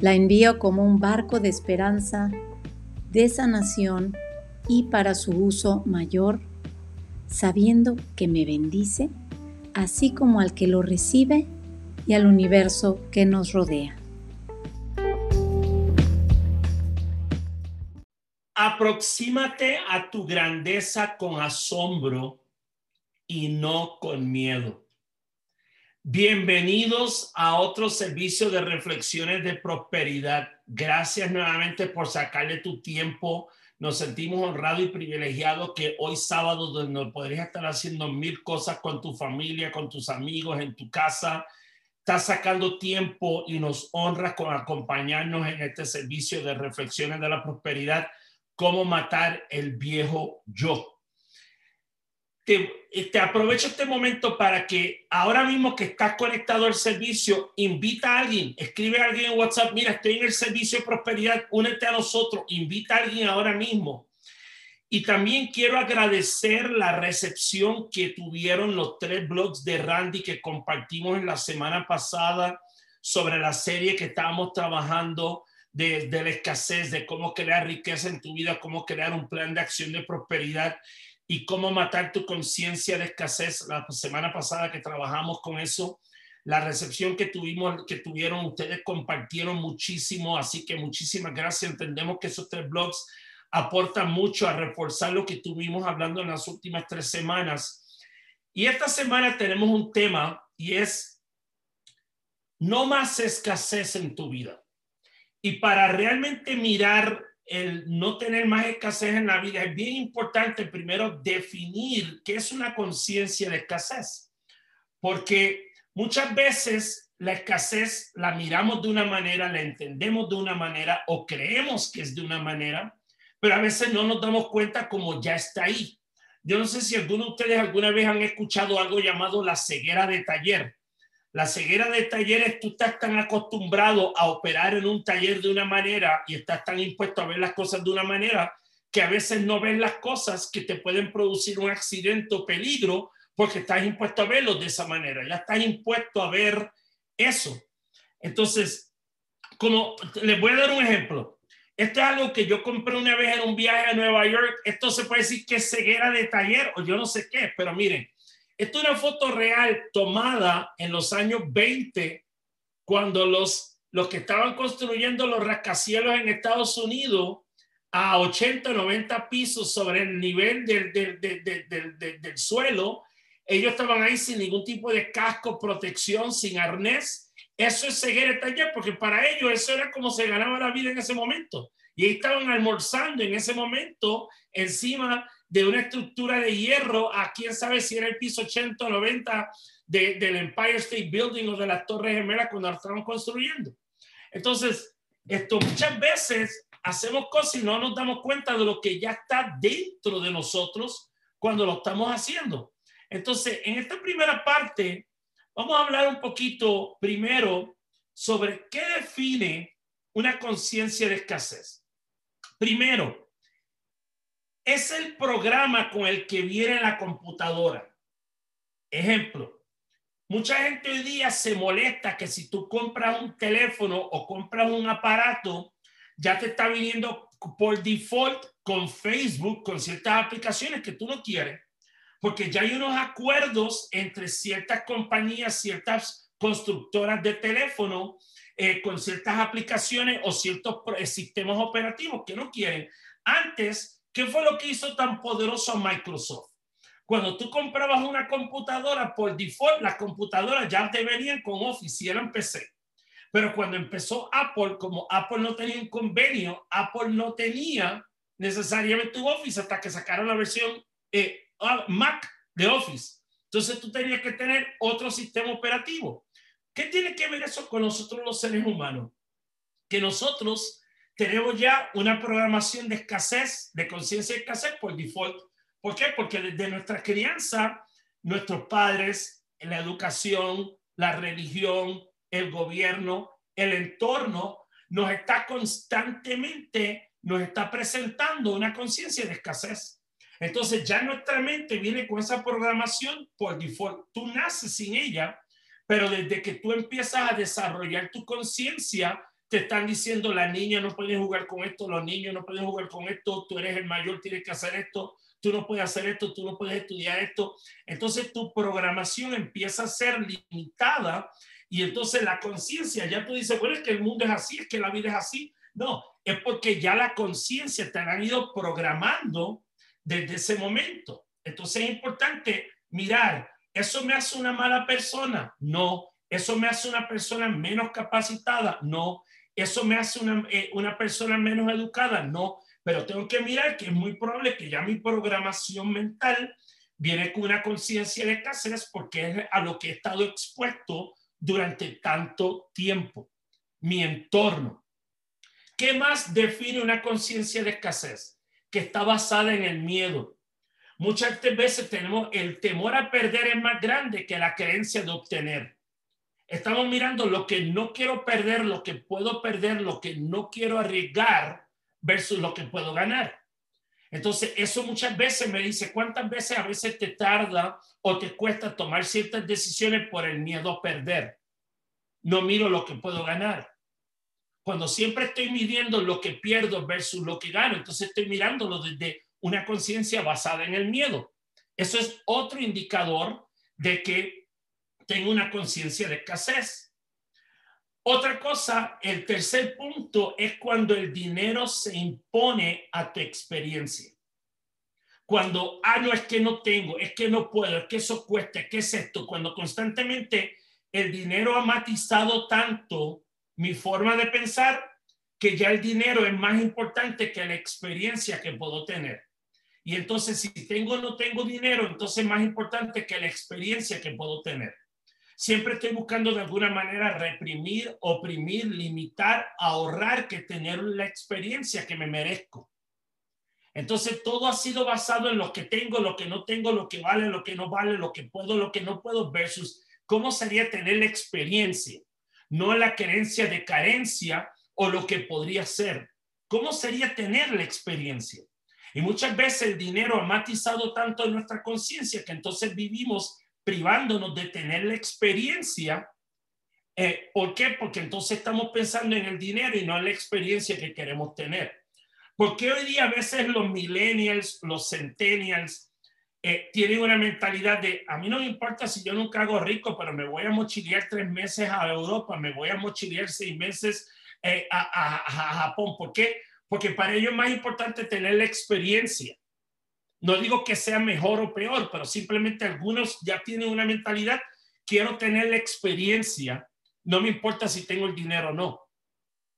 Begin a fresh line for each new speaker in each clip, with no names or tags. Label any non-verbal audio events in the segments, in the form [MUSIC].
La envío como un barco de esperanza, de sanación y para su uso mayor, sabiendo que me bendice, así como al que lo recibe y al universo que nos rodea.
Aproxímate a tu grandeza con asombro y no con miedo. Bienvenidos a otro servicio de reflexiones de prosperidad. Gracias nuevamente por sacarle tu tiempo. Nos sentimos honrados y privilegiados que hoy sábado, donde podrías estar haciendo mil cosas con tu familia, con tus amigos, en tu casa, estás sacando tiempo y nos honras con acompañarnos en este servicio de reflexiones de la prosperidad, cómo matar el viejo yo te, aprovecho este momento para que ahora mismo que estás conectado al servicio, invita a alguien, escribe a alguien en WhatsApp, mira, estoy en el servicio de prosperidad, únete a nosotros, invita a alguien ahora mismo. Y también quiero agradecer la recepción que tuvieron los tres blogs de Randy que compartimos en la semana pasada sobre la serie que estábamos trabajando de, de la escasez, de cómo crear riqueza en tu vida, cómo crear un plan de acción de prosperidad y cómo matar tu conciencia de escasez. La semana pasada que trabajamos con eso, la recepción que tuvimos, que tuvieron, ustedes compartieron muchísimo, así que muchísimas gracias. Entendemos que esos tres blogs aportan mucho a reforzar lo que estuvimos hablando en las últimas tres semanas. Y esta semana tenemos un tema y es no más escasez en tu vida. Y para realmente mirar el no tener más escasez en la vida, es bien importante primero definir qué es una conciencia de escasez. Porque muchas veces la escasez la miramos de una manera, la entendemos de una manera o creemos que es de una manera, pero a veces no nos damos cuenta como ya está ahí. Yo no sé si alguno de ustedes alguna vez han escuchado algo llamado la ceguera de taller. La ceguera de talleres, tú estás tan acostumbrado a operar en un taller de una manera y estás tan impuesto a ver las cosas de una manera que a veces no ves las cosas que te pueden producir un accidente o peligro porque estás impuesto a verlo de esa manera. Ya estás impuesto a ver eso. Entonces, como les voy a dar un ejemplo. Esto es algo que yo compré una vez en un viaje a Nueva York. Esto se puede decir que es ceguera de taller o yo no sé qué, pero miren, esta es una foto real tomada en los años 20, cuando los, los que estaban construyendo los rascacielos en Estados Unidos a 80, 90 pisos sobre el nivel del, del, del, del, suelo, ellos estaban ahí sin ningún tipo de casco, protección, sin arnés. Eso es ceguera taller, porque para ellos eso era como se ganaba la vida en ese momento. Y ahí estaban almorzando en ese momento encima de una estructura de hierro a quién sabe si era el piso 80 o 90 del Empire State Building o de las Torres Gemelas cuando la estaban construyendo. Entonces, esto muchas veces hacemos cosas y no nos damos cuenta de lo que ya está dentro de nosotros cuando lo estamos haciendo. Entonces, en esta primera parte, vamos a hablar un poquito primero sobre qué define una conciencia de escasez. Primero, es el programa con el que viene la computadora. Ejemplo, mucha gente hoy día se molesta que si tú compras un teléfono o compras un aparato, ya te está viniendo por default con Facebook, con ciertas aplicaciones que tú no quieres, porque ya hay unos acuerdos entre ciertas compañías, ciertas constructoras de teléfono, eh, con ciertas aplicaciones o ciertos eh, sistemas operativos que no quieren. Antes, ¿Qué fue lo que hizo tan poderoso Microsoft? Cuando tú comprabas una computadora, por default, las computadoras ya te venían con Office y eran PC. Pero cuando empezó Apple, como Apple no tenía un convenio, Apple no tenía necesariamente un Office hasta que sacaron la versión eh, ah, Mac de Office. Entonces tú tenías que tener otro sistema operativo. ¿Qué tiene que ver eso con nosotros los seres humanos? que nosotros tenemos ya una programación de escasez, de conciencia de escasez por default. ¿Por qué? Porque desde nuestra crianza, nuestros padres, la educación, la religión, el gobierno, el entorno, nos está constantemente, nos está presentando una conciencia de escasez. Entonces ya nuestra mente viene con esa programación por default. Tú naces sin ella, pero desde que tú empiezas a desarrollar tu conciencia, te están diciendo la niña no puede jugar con esto, los niños no pueden jugar con esto, tú eres el mayor, tienes que hacer esto, tú no puedes hacer esto, tú no puedes estudiar esto. Entonces tu programación empieza a ser limitada y entonces la conciencia, ya tú dices, bueno, es que el mundo es así, es que la vida es así. No, es porque ya la conciencia te han ido programando desde ese momento. Entonces es importante mirar, ¿eso me hace una mala persona? No. ¿Eso me hace una persona menos capacitada? No. ¿Eso me hace una, eh, una persona menos educada? No. Pero tengo que mirar que es muy probable que ya mi programación mental viene con una conciencia de escasez porque es a lo que he estado expuesto durante tanto tiempo. Mi entorno. ¿Qué más define una conciencia de escasez? Que está basada en el miedo. Muchas veces tenemos el temor a perder es más grande que la creencia de obtener. Estamos mirando lo que no quiero perder, lo que puedo perder, lo que no quiero arriesgar versus lo que puedo ganar. Entonces, eso muchas veces me dice, ¿cuántas veces a veces te tarda o te cuesta tomar ciertas decisiones por el miedo a perder? No miro lo que puedo ganar. Cuando siempre estoy midiendo lo que pierdo versus lo que gano, entonces estoy mirándolo desde una conciencia basada en el miedo. Eso es otro indicador de que tengo una conciencia de escasez. Otra cosa, el tercer punto es cuando el dinero se impone a tu experiencia. Cuando, ah, no, es que no tengo, es que no puedo, es que eso cuesta, es que es esto. Cuando constantemente el dinero ha matizado tanto mi forma de pensar que ya el dinero es más importante que la experiencia que puedo tener. Y entonces si tengo o no tengo dinero, entonces es más importante que la experiencia que puedo tener. Siempre estoy buscando de alguna manera reprimir, oprimir, limitar, ahorrar que tener la experiencia que me merezco. Entonces todo ha sido basado en lo que tengo, lo que no tengo, lo que vale, lo que no vale, lo que puedo, lo que no puedo versus cómo sería tener la experiencia, no la creencia de carencia o lo que podría ser. ¿Cómo sería tener la experiencia? Y muchas veces el dinero ha matizado tanto en nuestra conciencia que entonces vivimos privándonos de tener la experiencia. Eh, ¿Por qué? Porque entonces estamos pensando en el dinero y no en la experiencia que queremos tener. Porque hoy día a veces los millennials, los centennials, eh, tienen una mentalidad de, a mí no me importa si yo nunca hago rico, pero me voy a mochilear tres meses a Europa, me voy a mochilear seis meses eh, a, a Japón. ¿Por qué? Porque para ellos es más importante tener la experiencia. No digo que sea mejor o peor, pero simplemente algunos ya tienen una mentalidad, quiero tener la experiencia, no me importa si tengo el dinero o no.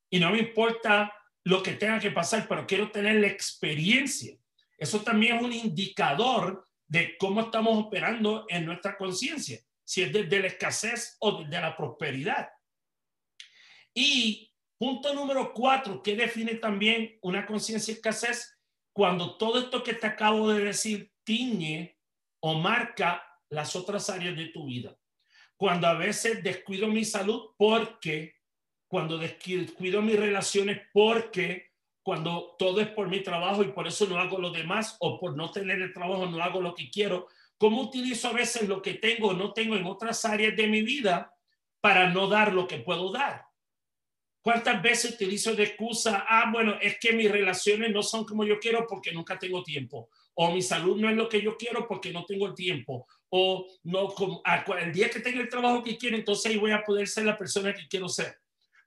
Y no me importa lo que tenga que pasar, pero quiero tener la experiencia. Eso también es un indicador de cómo estamos operando en nuestra conciencia, si es desde la escasez o desde la prosperidad. Y punto número cuatro, que define también una conciencia escasez, cuando todo esto que te acabo de decir tiñe o marca las otras áreas de tu vida. Cuando a veces descuido mi salud porque, cuando descuido mis relaciones porque, cuando todo es por mi trabajo y por eso no hago lo demás o por no tener el trabajo no hago lo que quiero. ¿Cómo utilizo a veces lo que tengo o no tengo en otras áreas de mi vida para no dar lo que puedo dar? ¿Cuántas veces utilizo de excusa? Ah, bueno, es que mis relaciones no son como yo quiero porque nunca tengo tiempo. O mi salud no es lo que yo quiero porque no tengo el tiempo. O no, el día que tenga el trabajo que quiero, entonces ahí voy a poder ser la persona que quiero ser.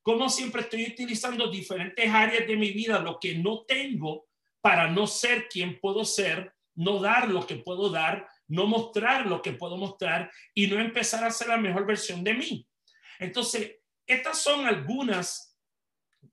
Como siempre estoy utilizando diferentes áreas de mi vida, lo que no tengo, para no ser quien puedo ser, no dar lo que puedo dar, no mostrar lo que puedo mostrar y no empezar a ser la mejor versión de mí. Entonces, estas son algunas,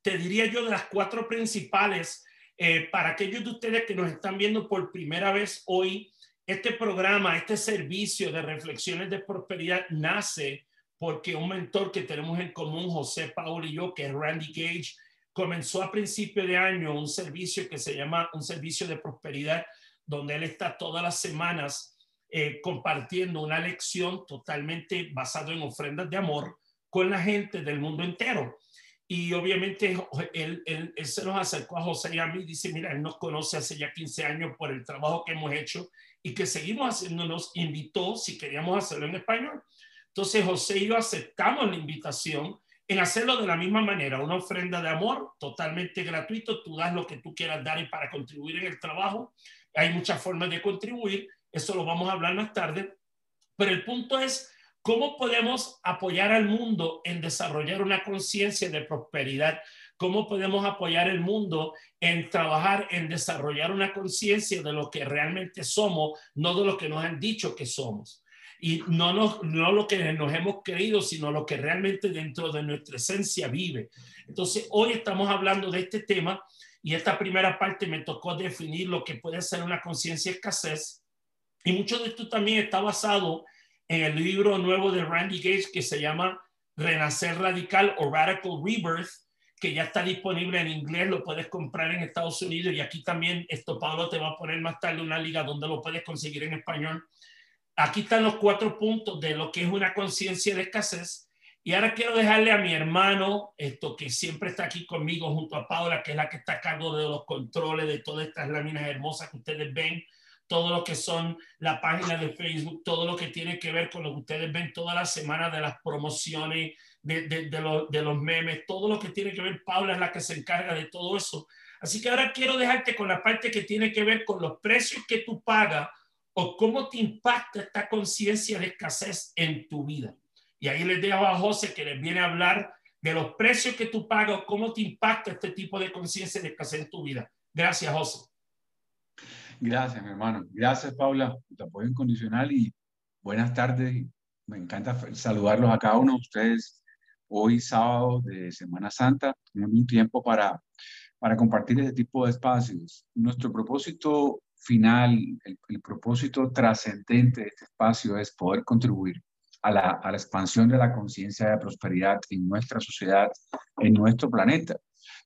te diría yo, de las cuatro principales eh, para aquellos de ustedes que nos están viendo por primera vez hoy. Este programa, este servicio de reflexiones de prosperidad nace porque un mentor que tenemos en común, José Paul y yo, que es Randy Gage, comenzó a principio de año un servicio que se llama un servicio de prosperidad, donde él está todas las semanas eh, compartiendo una lección totalmente basado en ofrendas de amor con la gente del mundo entero. Y obviamente él, él, se nos acercó a José y a mí y dice, mira, él nos conoce hace ya 15 años por el trabajo que hemos hecho y que seguimos haciendo, nos invitó si queríamos hacerlo en español. Entonces José y yo aceptamos la invitación en hacerlo de la misma manera, una ofrenda de amor totalmente gratuito, tú das lo que tú quieras dar y para contribuir en el trabajo. Hay muchas formas de contribuir, eso lo vamos a hablar más tarde, pero el punto es cómo podemos apoyar al mundo en desarrollar una conciencia de prosperidad, cómo podemos apoyar el mundo en trabajar en desarrollar una conciencia de lo que realmente somos, no de lo que nos han dicho que somos y no, nos, no lo que nos hemos creído, sino lo que realmente dentro de nuestra esencia vive. Entonces, hoy estamos hablando de este tema y esta primera parte me tocó definir lo que puede ser una conciencia escasez. Y mucho de esto también está basado en el libro nuevo de Randy Gates que se llama Renacer Radical o Radical Rebirth, que ya está disponible en inglés, lo puedes comprar en Estados Unidos y aquí también, esto Pablo te va a poner más tarde una liga donde lo puedes conseguir en español aquí están los cuatro puntos de lo que es una conciencia de escasez. Y ahora quiero dejarle a mi hermano, esto que siempre está aquí conmigo junto a Paula, que es la que está a cargo de los controles de todas estas láminas hermosas que ustedes ven, todo lo que son la página de Facebook, todo lo que tiene que ver con lo que ustedes ven toda la semana de las promociones, de, de, de, de los memes, todo lo que tiene que ver, Paula es la que se encarga de todo eso. Así que ahora quiero dejarte con la parte que tiene que ver con los precios que tú pagas o cómo te impacta esta conciencia de escasez en tu vida. Y ahí les dejo a José que les viene a hablar de los precios que tú pagas, cómo te impacta este tipo de conciencia de escasez en tu vida. Gracias, José.
Gracias, mi hermano. Gracias, Paula, por tu apoyo incondicional y buenas tardes. Me encanta saludarlos a cada uno de ustedes hoy, sábado de Semana Santa. Tenemos un tiempo para, para compartir este tipo de espacios. Nuestro propósito final, el, propósito trascendente de este espacio es poder contribuir a la, a la expansión de la conciencia de prosperidad en nuestra sociedad, en nuestro planeta.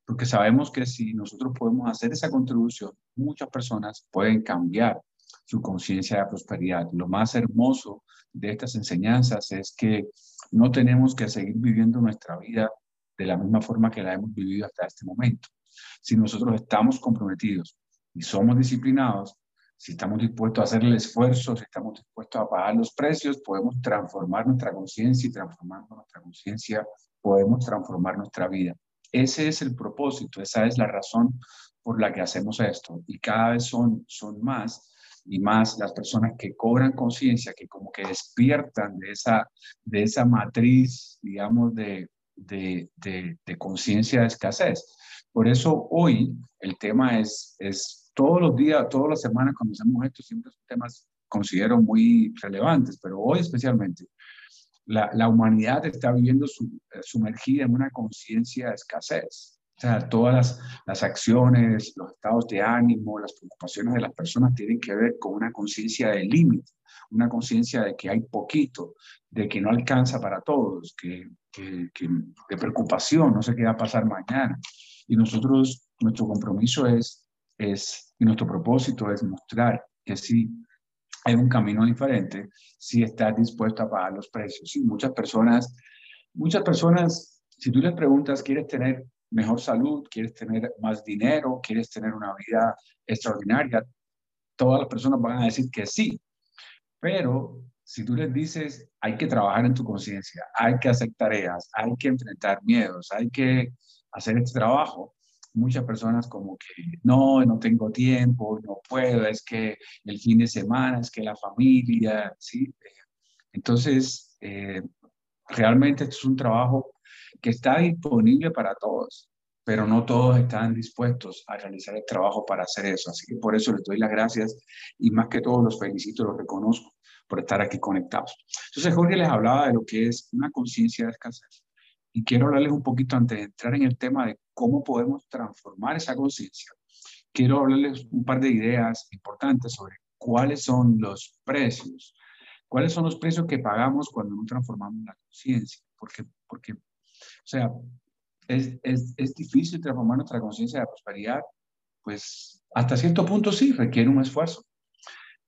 Porque sabemos que si nosotros podemos hacer esa contribución, muchas personas pueden cambiar su conciencia de prosperidad. Lo más hermoso de estas enseñanzas es que no tenemos que seguir viviendo nuestra vida de la misma forma que la hemos vivido hasta este momento. Si nosotros estamos comprometidos y somos disciplinados, si estamos dispuestos a hacer el esfuerzo, si estamos dispuestos a pagar los precios, podemos transformar nuestra conciencia y transformando nuestra conciencia podemos transformar nuestra vida. Ese es el propósito, esa es la razón por la que hacemos esto. Y cada vez son, son más y más las personas que cobran conciencia, que como que despiertan de esa, de esa matriz, digamos, de, de, de, conciencia de escasez. Por eso hoy el tema es, es todos los días, todas las semanas cuando hacemos esto, siempre son temas considero muy relevantes, pero hoy especialmente, la, la humanidad está viviendo eh, sumergida en una conciencia de escasez. O sea, todas las, las, acciones, los estados de ánimo, las preocupaciones de las personas tienen que ver con una conciencia de límite, una conciencia de que hay poquito, de que no alcanza para todos, que, que, que, de preocupación, no sé qué va a pasar mañana. Y nosotros, nuestro compromiso es es, y nuestro propósito es mostrar que sí hay un camino diferente si estás dispuesto a pagar los precios. Sí, muchas personas, muchas personas, si tú les preguntas, ¿quieres tener mejor salud? ¿Quieres tener más dinero? ¿Quieres tener una vida extraordinaria? Todas las personas van a decir que sí. Pero si tú les dices, hay que trabajar en tu conciencia, hay que hacer tareas, hay que enfrentar miedos, hay que hacer este trabajo, muchas personas como que no, no tengo tiempo, no puedo, es que el fin de semana, es que la familia, ¿sí? Entonces, eh, realmente esto es un trabajo que está disponible para todos, pero no todos están dispuestos a realizar el trabajo para hacer eso. Así que por eso les doy las gracias y más que todo los felicito, los reconozco por estar aquí conectados. Entonces, Jorge les hablaba de lo que es una conciencia de escasez. Y quiero hablarles un poquito antes de entrar en el tema de cómo podemos transformar esa conciencia. Quiero hablarles un par de ideas importantes sobre cuáles son los precios ¿Cuáles son los precios que pagamos cuando no transformamos la conciencia? Porque, porque, o sea, es, es, es difícil transformar nuestra conciencia de prosperidad, pues hasta cierto punto sí, requiere un esfuerzo.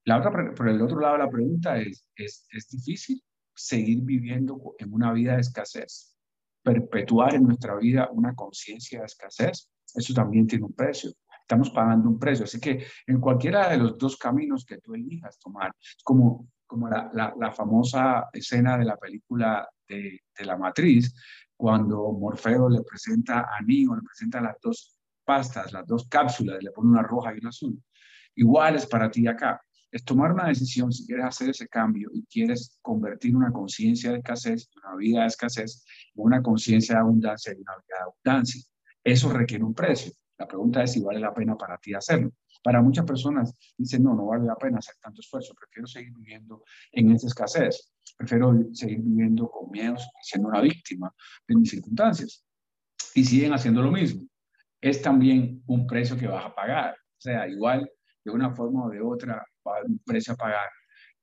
La otra, por el otro lado la pregunta es, es, es difícil seguir viviendo en una vida de escasez, perpetuar en nuestra vida una conciencia de escasez, eso también tiene un precio. Estamos pagando un precio. Así que en cualquiera de los dos caminos que tú elijas tomar, es como, como la, la, famosa escena de la película de, de, la matriz, cuando Morfeo le presenta a Neo, le presenta las dos pastas, las dos cápsulas, le pone una roja y una azul. Igual es para ti acá es tomar una decisión si quieres hacer ese cambio y quieres convertir una conciencia de escasez, una vida de escasez, una conciencia de abundancia y una vida de abundancia. Eso requiere un precio. La pregunta es si vale la pena para ti hacerlo. Para muchas personas dicen, no, no vale la pena hacer tanto esfuerzo, prefiero seguir viviendo en esa escasez, prefiero seguir viviendo con miedos, siendo una víctima de mis circunstancias. Y siguen haciendo lo mismo. Es también un precio que vas a pagar. O sea, igual de una forma o de otra un precio a pagar.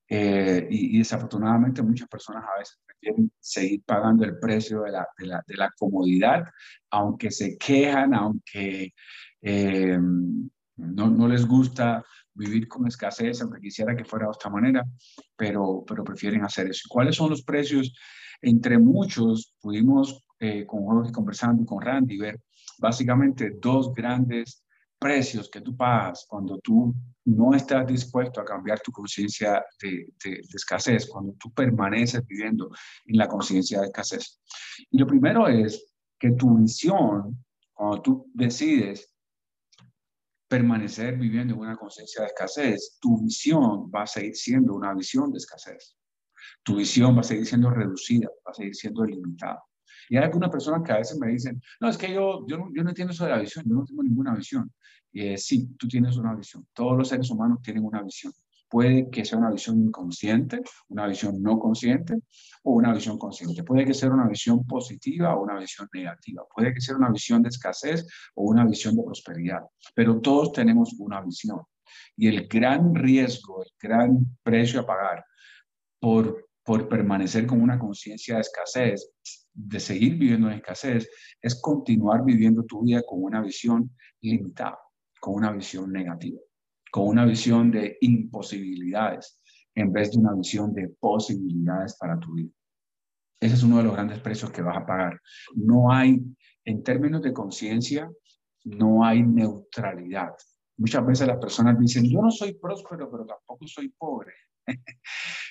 Eh, y, desafortunadamente muchas personas a veces prefieren seguir pagando el precio de la, de la, de la comodidad, aunque se quejan, aunque eh, no, no, les gusta vivir con escasez, aunque quisiera que fuera de esta manera, pero, pero prefieren hacer eso. ¿Cuáles son los precios? Entre muchos, pudimos eh, con Jorge conversando y con Randy ver básicamente dos grandes precios que tú pagas cuando tú no estás dispuesto a cambiar tu conciencia de, escasez, cuando tú permaneces viviendo en la conciencia de escasez. Y lo primero es que tu visión, cuando tú decides permanecer viviendo en una conciencia de escasez, tu visión va a seguir siendo una visión de escasez. Tu visión va a seguir siendo reducida, va a seguir siendo limitada. Y hay algunas personas que a veces me dicen, no, es que yo, yo, no, yo no entiendo eso de la visión, yo no tengo ninguna visión. Eh, sí, tú tienes una visión. Todos los seres humanos tienen una visión. Puede que sea una visión inconsciente, una visión no consciente o una visión consciente. Puede que sea una visión positiva o una visión negativa. Puede que sea una visión de escasez o una visión de prosperidad. Pero todos tenemos una visión. Y el gran riesgo, el gran precio a pagar por, por permanecer con una conciencia de escasez de seguir viviendo en escasez es continuar viviendo tu vida con una visión limitada, con una visión negativa, con una visión de imposibilidades en vez de una visión de posibilidades para tu vida. Ese es uno de los grandes precios que vas a pagar. No hay, en términos de conciencia, no hay neutralidad. Muchas veces las personas dicen, yo no soy próspero, pero tampoco soy pobre. [LAUGHS]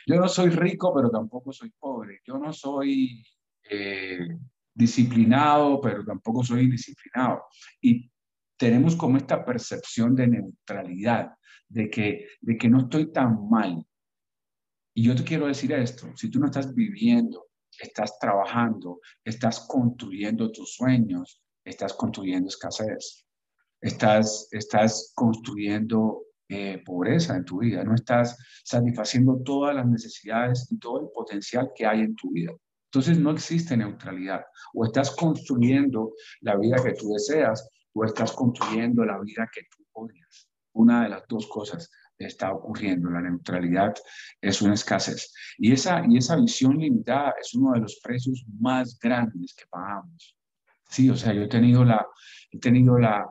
yo no soy rico, pero tampoco soy pobre. Yo no soy eh, disciplinado, pero tampoco soy indisciplinado. Y tenemos como esta percepción de neutralidad, de que, de que no estoy tan mal. Y yo te quiero decir esto, si tú no estás viviendo, estás trabajando, estás construyendo tus sueños, estás construyendo escasez, estás, estás construyendo eh, pobreza en tu vida, no estás satisfaciendo todas las necesidades y todo el potencial que hay en tu vida. Entonces no existe neutralidad. O estás construyendo la vida que tú deseas o estás construyendo la vida que tú odias. Una de las dos cosas está ocurriendo. La neutralidad es una escasez. Y esa, y esa visión limitada es uno de los precios más grandes que pagamos. Sí, o sea, yo he tenido, la, he tenido la,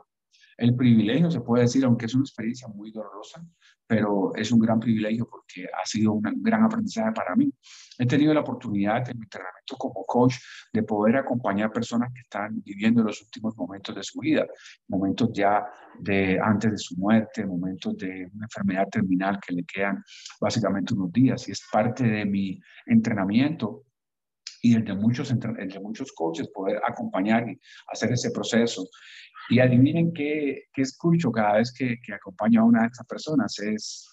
el privilegio, se puede decir, aunque es una experiencia muy dolorosa, pero es un gran privilegio porque ha sido un gran aprendizaje para mí. He tenido la oportunidad en mi entrenamiento como coach de poder acompañar personas que están viviendo los últimos momentos de su vida, momentos ya de antes de su muerte, momentos de una enfermedad terminal que le quedan básicamente unos días y es parte de mi entrenamiento y el de muchos, el de muchos coaches, poder acompañar y hacer ese proceso y adivinen qué, qué escucho cada vez que, que, acompaño a una de estas personas. Es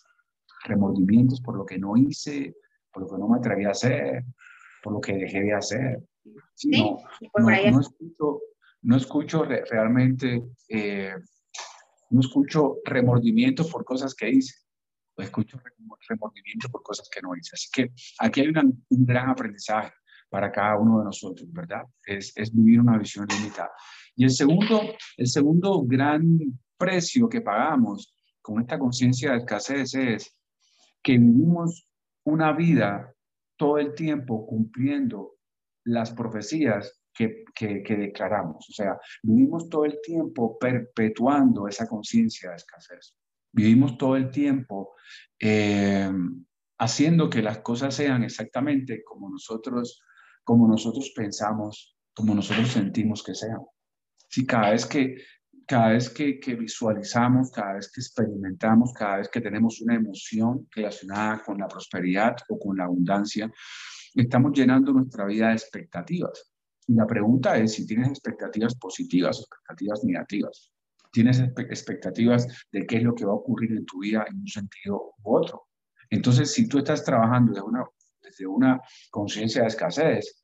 remordimientos por lo que no hice, por lo que no me atreví a hacer, por lo que dejé de hacer. Sí, no, no, no, escucho, no escucho realmente, eh, no escucho remordimientos por cosas que hice. Escucho remordimientos por cosas que no hice. Así que aquí hay una, un gran aprendizaje para cada uno de nosotros, ¿verdad? Es, es vivir una visión limitada. Y el segundo, el segundo gran precio que pagamos con esta conciencia de escasez es que vivimos una vida todo el tiempo cumpliendo las profecías que, que, declaramos. O sea, vivimos todo el tiempo perpetuando esa conciencia de escasez. Vivimos todo el tiempo eh, haciendo que las cosas sean exactamente como nosotros, como nosotros pensamos, como nosotros sentimos que sean. Si cada vez que cada vez que, visualizamos, cada vez que experimentamos, cada vez que tenemos una emoción relacionada con la prosperidad o con la abundancia, estamos llenando nuestra vida de expectativas. Y la pregunta es si tienes expectativas positivas o expectativas negativas. Tienes expectativas de qué es lo que va a ocurrir en tu vida en un sentido u otro. Entonces, si tú estás trabajando desde una, desde una conciencia de escasez,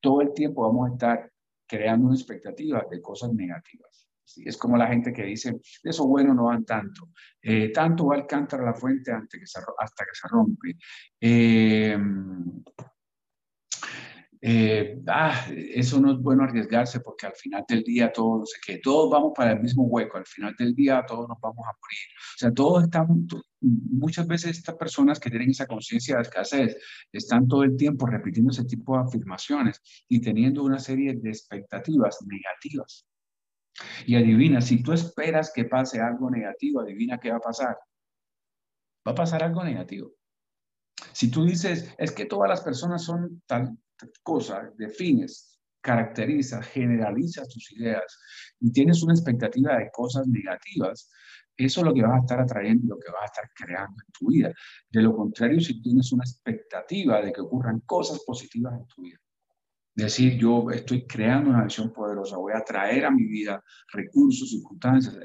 todo el tiempo vamos a estar creando una expectativa de cosas negativas. Es como la gente que dice, eso bueno no van tanto. Eh, tanto va el cántaro la fuente hasta que se, hasta que se rompe. Eh, eh, ah, eso no es bueno arriesgarse porque al final del día todos, sé qué, todos vamos para el mismo hueco, al final del día todos nos vamos a morir. O sea, todos están, muchas veces estas personas que tienen esa conciencia de escasez están todo el tiempo repitiendo ese tipo de afirmaciones y teniendo una serie de expectativas negativas. Y adivina, si tú esperas que pase algo negativo, adivina qué va a pasar. Va a pasar algo negativo. Si tú dices, es que todas las personas son tal, cosa, defines, caracterizas, generalizas tus ideas y tienes una expectativa de cosas negativas, eso es lo que vas a estar atrayendo, lo que vas a estar creando en tu vida. De lo contrario, si tienes una expectativa de que ocurran cosas positivas en tu vida, decir yo estoy creando una visión poderosa, voy a traer a mi vida recursos, circunstancias,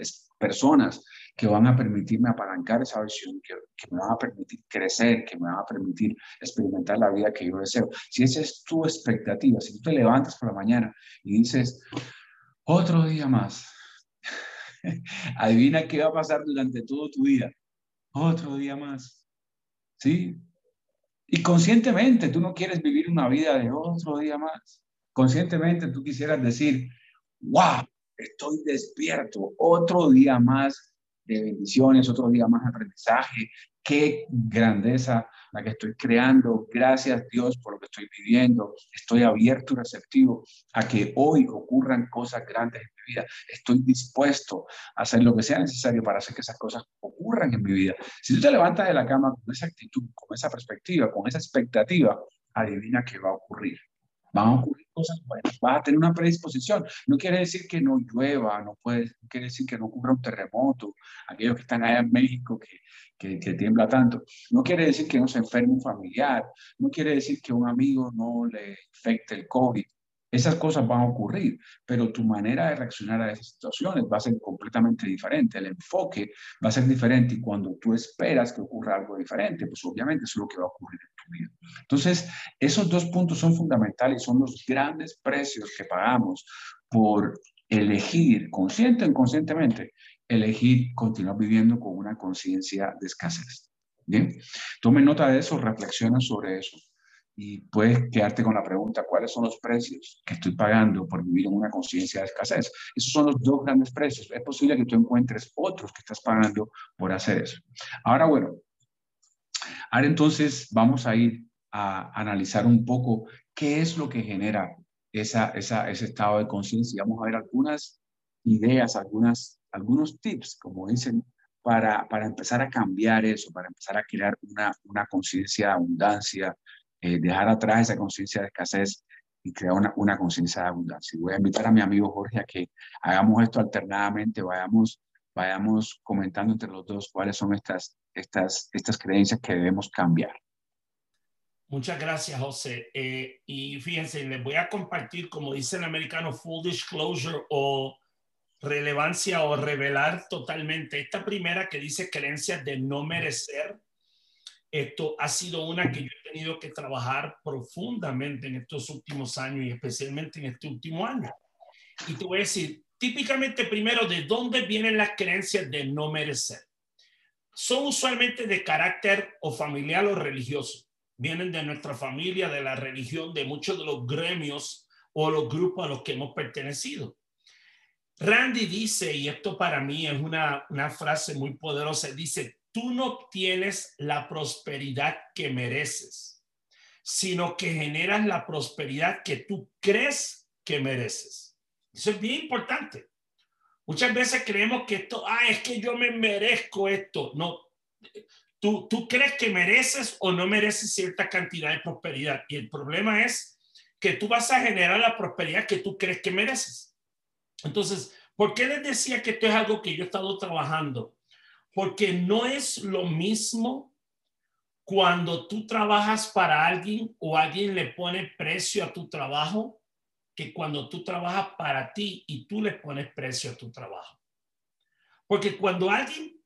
personas que van a permitirme apalancar esa visión, que, me van a permitir crecer, que me van a permitir experimentar la vida que yo deseo. Si esa es tu expectativa, si tú te levantas por la mañana y dices, otro día más, [LAUGHS] adivina qué va a pasar durante todo tu día, otro día más, ¿sí? Y conscientemente tú no quieres vivir una vida de otro día más. Conscientemente tú quisieras decir, wow, estoy despierto, otro día más de bendiciones, otro día más de aprendizaje. Qué grandeza la que estoy creando. Gracias Dios por lo que estoy viviendo. Estoy abierto y receptivo a que hoy ocurran cosas grandes en mi vida. Estoy dispuesto a hacer lo que sea necesario para hacer que esas cosas ocurran en mi vida. Si tú te levantas de la cama con esa actitud, con esa perspectiva, con esa expectativa, adivina qué va a ocurrir van a ocurrir cosas buenas, vas a tener una predisposición. No quiere decir que no llueva, no, puede, quiere decir que no ocurra un terremoto, aquellos que están allá en México que, que, tiembla tanto. No quiere decir que no se enferme un familiar, no quiere decir que un amigo no le infecte el COVID. Esas cosas van a ocurrir, pero tu manera de reaccionar a esas situaciones va a ser completamente diferente. El enfoque va a ser diferente y cuando tú esperas que ocurra algo diferente, pues obviamente es lo que va a ocurrir en tu vida. Entonces, esos dos puntos son fundamentales, son los grandes precios que pagamos por elegir, consciente o inconscientemente, elegir continuar viviendo con una conciencia de escasez. Bien, tome nota de eso, reflexiona sobre eso y puedes quedarte con la pregunta, ¿cuáles son los precios que estoy pagando por vivir en una conciencia de escasez? Esos son los dos grandes precios. Es posible que tú encuentres otros que estás pagando por hacer eso. Ahora, bueno, ahora entonces vamos a ir a analizar un poco qué es lo que genera esa, esa, ese estado de conciencia. Vamos a ver algunas ideas, algunas, algunos tips, como dicen, para, para empezar a cambiar eso, para empezar a crear una, una conciencia de abundancia, eh, dejar atrás esa conciencia de escasez y crear una, una conciencia de abundancia. Voy a invitar a mi amigo Jorge a que hagamos esto alternadamente, vayamos, vayamos comentando entre los dos cuáles son estas, estas, estas creencias que debemos cambiar.
Muchas gracias, José. Eh, y fíjense, les voy a compartir, como dice el americano, full disclosure o relevancia o revelar totalmente. Esta primera que dice creencias de no merecer, esto ha sido una que yo he tenido que trabajar profundamente en estos últimos años y especialmente en este último año. Y te voy a decir, típicamente primero, ¿de dónde vienen las creencias de no merecer? Son usualmente de carácter o familiar o religioso. Vienen de nuestra familia, de la religión, de muchos de los gremios o los grupos a los que hemos pertenecido. Randy dice, y esto para mí es una, una frase muy poderosa, dice, tú no obtienes la prosperidad que mereces, sino que generas la prosperidad que tú crees que mereces. Eso es bien importante. Muchas veces creemos que esto, ah, es que yo me merezco esto. No, tú, tú crees que mereces o no mereces cierta cantidad de prosperidad. Y el problema es que tú vas a generar la prosperidad que tú crees que mereces. Entonces, ¿por qué les decía que esto es algo que yo he estado trabajando? Porque no es lo mismo cuando tú trabajas para alguien o alguien le pone precio a tu trabajo que cuando tú trabajas para ti y tú le pones precio a tu trabajo. Porque cuando alguien,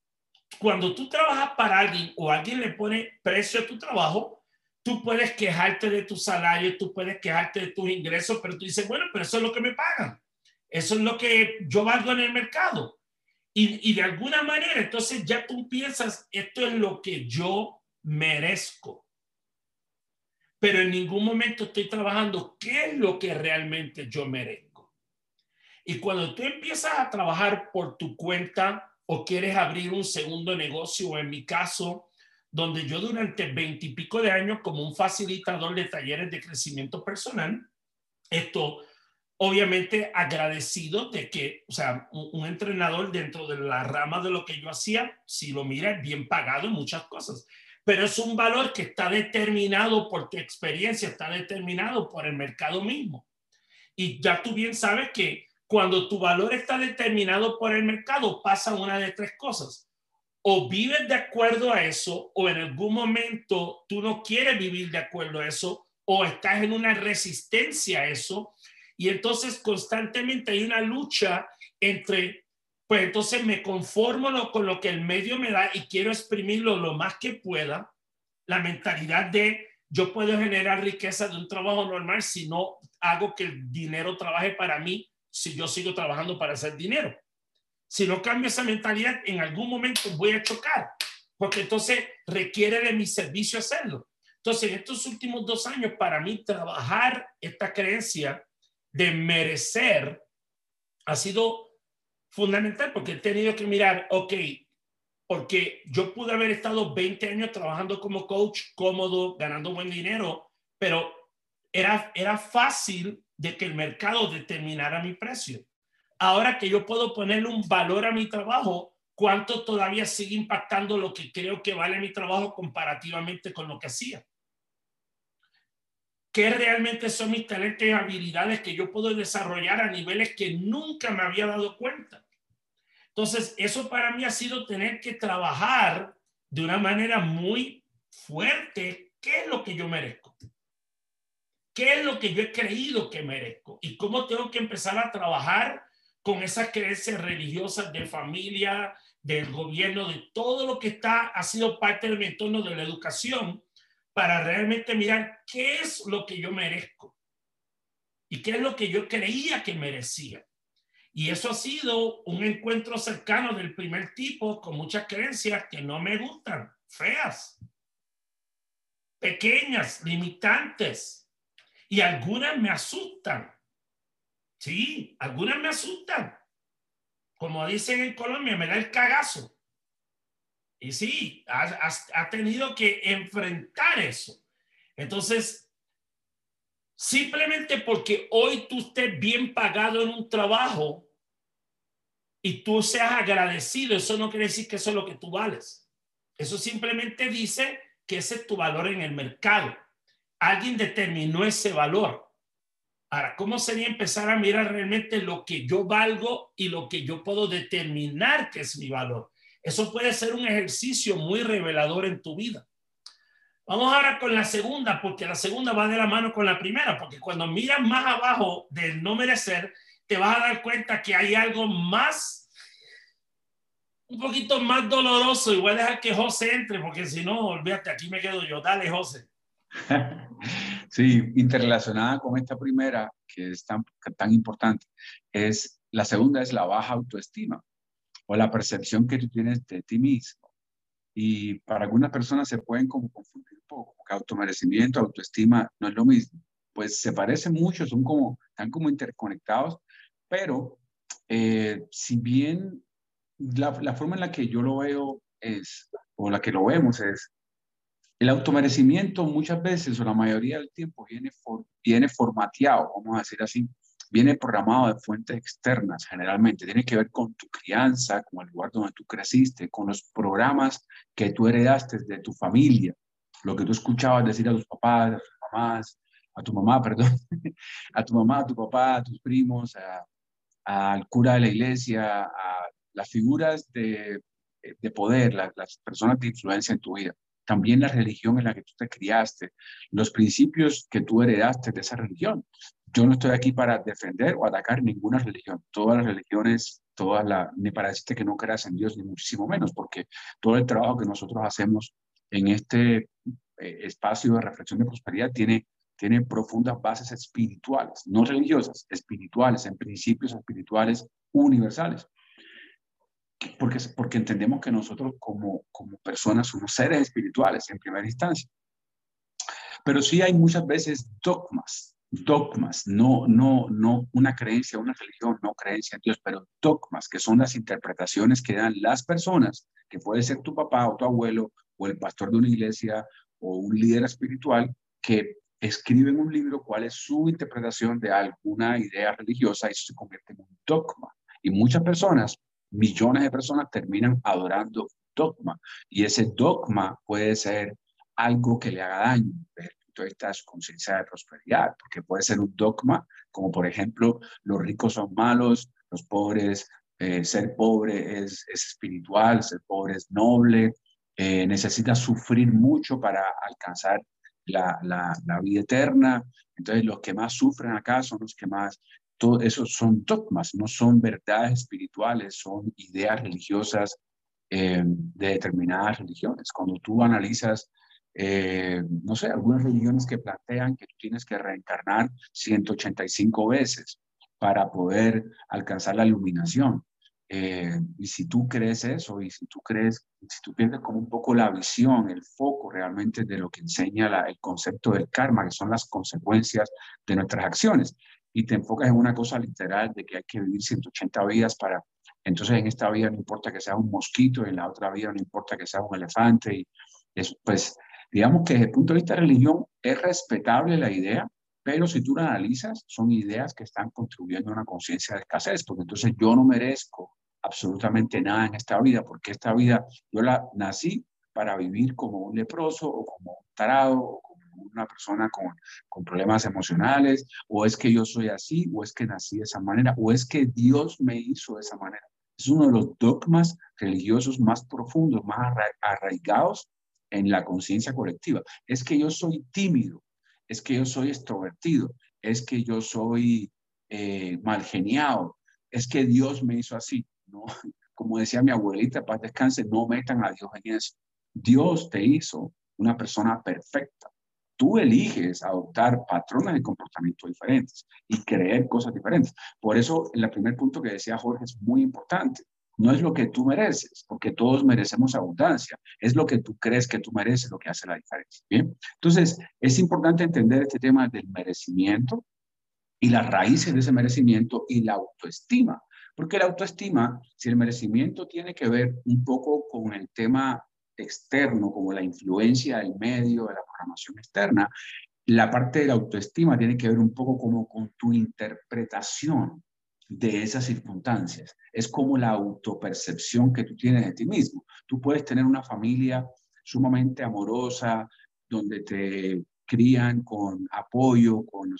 cuando tú trabajas para alguien o alguien le pone precio a tu trabajo, tú puedes quejarte de tu salario, tú puedes quejarte de tus ingresos, pero tú dices, bueno, pero eso es lo que me pagan. Eso es lo que yo valgo en el mercado. Y, y de alguna manera, entonces ya tú piensas, esto es lo que yo merezco pero en ningún momento estoy trabajando qué es lo que realmente yo merezco. Y cuando tú empiezas a trabajar por tu cuenta o quieres abrir un segundo negocio, o en mi caso, donde yo durante veintipico de años como un facilitador de talleres de crecimiento personal, esto obviamente agradecido de que, o sea, un, entrenador dentro de la rama de lo que yo hacía, si lo mira, bien pagado en muchas cosas pero es un valor que está determinado por tu experiencia, está determinado por el mercado mismo. Y ya tú bien sabes que cuando tu valor está determinado por el mercado, pasa una de tres cosas. O vives de acuerdo a eso, o en algún momento tú no quieres vivir de acuerdo a eso, o estás en una resistencia a eso. Y entonces constantemente hay una lucha entre pues entonces me conformo con lo que el medio me da y quiero exprimirlo lo más que pueda. La mentalidad de yo puedo generar riqueza de un trabajo normal si no hago que el dinero trabaje para mí, si yo sigo trabajando para hacer dinero. Si no cambio esa mentalidad, en algún momento voy a chocar, porque entonces requiere de mi servicio hacerlo. Entonces, en estos últimos dos años, para mí, trabajar esta creencia de merecer ha sido fundamental porque he tenido que mirar, ok, porque yo pude haber estado 20 años trabajando como coach, cómodo, ganando buen dinero, pero era, era fácil de que el mercado determinara mi precio. Ahora que yo puedo ponerle un valor a mi trabajo, ¿cuánto todavía sigue impactando lo que creo que vale mi trabajo comparativamente con lo que hacía? ¿Qué realmente son mis talentos y habilidades que yo puedo desarrollar a niveles que nunca me había dado cuenta? Entonces, eso para mí ha sido tener que trabajar de una manera muy fuerte qué es lo que yo merezco. ¿Qué es lo que yo he creído que merezco? ¿Y cómo tengo que empezar a trabajar con esas creencias religiosas de familia, del gobierno, de todo lo que está, ha sido parte del entorno de la educación, para realmente mirar qué es lo que yo merezco y qué es lo que yo creía que merecía. Y eso ha sido un encuentro cercano del primer tipo con muchas creencias que no me gustan, feas, pequeñas, limitantes. Y algunas me asustan. Sí, algunas me asustan. Como dicen en Colombia, me da el cagazo. Y sí, ha, ha tenido que enfrentar eso. Entonces, Simplemente porque hoy tú estés bien pagado en un trabajo y tú seas agradecido, eso no quiere decir que eso es lo que tú vales. Eso simplemente dice que ese es tu valor en el mercado. Alguien determinó ese valor. Ahora, ¿cómo sería empezar a mirar realmente lo que yo valgo y lo que yo puedo determinar que es mi valor? Eso puede ser un ejercicio muy revelador en tu vida. Vamos ahora con la segunda, porque la segunda va de la mano con la primera, porque cuando miras más abajo del no merecer, te vas a dar cuenta que hay algo más, un poquito más doloroso. Y voy a dejar que José entre, porque si no, olvídate, aquí me quedo yo. Dale, José. [LAUGHS]
Sí, interrelacionada con esta primera, que es tan, tan importante, es la segunda es la baja autoestima o la percepción que tú tienes de ti mismo. Y para algunas personas se pueden como confundir un poco, porque automerecimiento, autoestima no es lo mismo. Pues se parecen mucho, son como, están como interconectados, pero eh, si bien la, la, forma en la que yo lo veo es, o la que lo vemos es el automerecimiento muchas veces o la mayoría del tiempo viene, viene formateado, vamos a decir así, viene programado de fuentes externas generalmente, tiene que ver con tu crianza, con el lugar donde tú creciste, con los programas que tú heredaste de tu familia, lo que tú escuchabas decir a tus papás, a tus mamás, a tu mamá, [LAUGHS] perdón, a tu mamá, a tu papá, a tus primos, al cura de la iglesia, a las figuras de, de poder, las personas de influencia en tu vida. También la religión en la que tú te criaste, los principios que tú heredaste de esa religión. Yo no estoy aquí para defender o atacar ninguna religión. Todas las religiones, todas las, ni para decirte que no creas en Dios, ni muchísimo menos, porque todo el trabajo que nosotros hacemos en este eh, espacio de reflexión de prosperidad tiene tiene profundas bases espirituales, no religiosas, espirituales, en principios espirituales universales. Porque, porque entendemos que nosotros como, como personas somos seres espirituales en primera instancia. Pero sí hay muchas veces dogmas, dogmas, no, no, no una creencia, una religión, no creencia en Dios, pero dogmas, que son las interpretaciones que dan las personas, que puede ser tu papá o tu abuelo o el pastor de una iglesia o un líder espiritual, que escriben un libro cuál es su interpretación de alguna idea religiosa y eso se convierte en un dogma. Y muchas personas, millones de personas terminan adorando dogma. Y ese dogma puede ser algo que le haga daño el punto de vista de prosperidad, porque puede ser un dogma, como por ejemplo, los ricos son malos, los pobres, eh, ser pobre es, espiritual, ser pobre es noble, eh, necesita sufrir mucho para alcanzar la, la, vida eterna. Entonces los que más sufren acá son los que más, todo esos son dogmas, no son verdades espirituales, son ideas religiosas eh, de determinadas religiones. Cuando tú analizas, eh, no sé, algunas religiones que plantean que tú tienes que reencarnar 185 veces para poder alcanzar la iluminación. Eh, y si tú crees eso, y si tú crees, si tú pierdes como un poco la visión, el foco realmente de lo que enseña el concepto del karma, que son las consecuencias de nuestras acciones, y te enfocas en una cosa literal de que hay que vivir 180 vidas para, entonces en esta vida no importa que sea un mosquito, en la otra vida no importa que sea un elefante, y eso, pues digamos que desde el punto de vista de religión es respetable la idea, pero si tú la analizas, son ideas que están contribuyendo a una conciencia de escasez, porque entonces yo no merezco absolutamente nada en esta vida, porque esta vida yo la nací para vivir como un leproso o como un tarado o como una persona con, con problemas emocionales, o es que yo soy así, o es que nací de esa manera, o es que Dios me hizo de esa manera. Es uno de los dogmas religiosos más profundos, más arraigados en la conciencia colectiva. Es que yo soy tímido, es que yo soy extrovertido, es que yo soy eh, mal geniado, es que Dios me hizo así. No, [LAUGHS] como decía mi abuelita, paz descanse, no metan a Dios en eso. Dios te hizo una persona perfecta. Tú eliges adoptar patrones de comportamiento diferentes y creer cosas diferentes. Por eso, el primer punto que decía Jorge es muy importante. No es lo que tú mereces, porque todos merecemos abundancia. Es lo que tú crees que tú mereces lo que hace la diferencia. Bien. Entonces, es importante entender este tema del merecimiento y las raíces de ese merecimiento y la autoestima. Porque la autoestima, si el merecimiento tiene que ver un poco con el tema externo, como la influencia del medio, de la programación externa, la parte de la autoestima tiene que ver un poco como con tu interpretación de esas circunstancias. Es como la autopercepción que tú tienes de ti mismo. Tú puedes tener una familia sumamente amorosa, donde te crían con apoyo, con,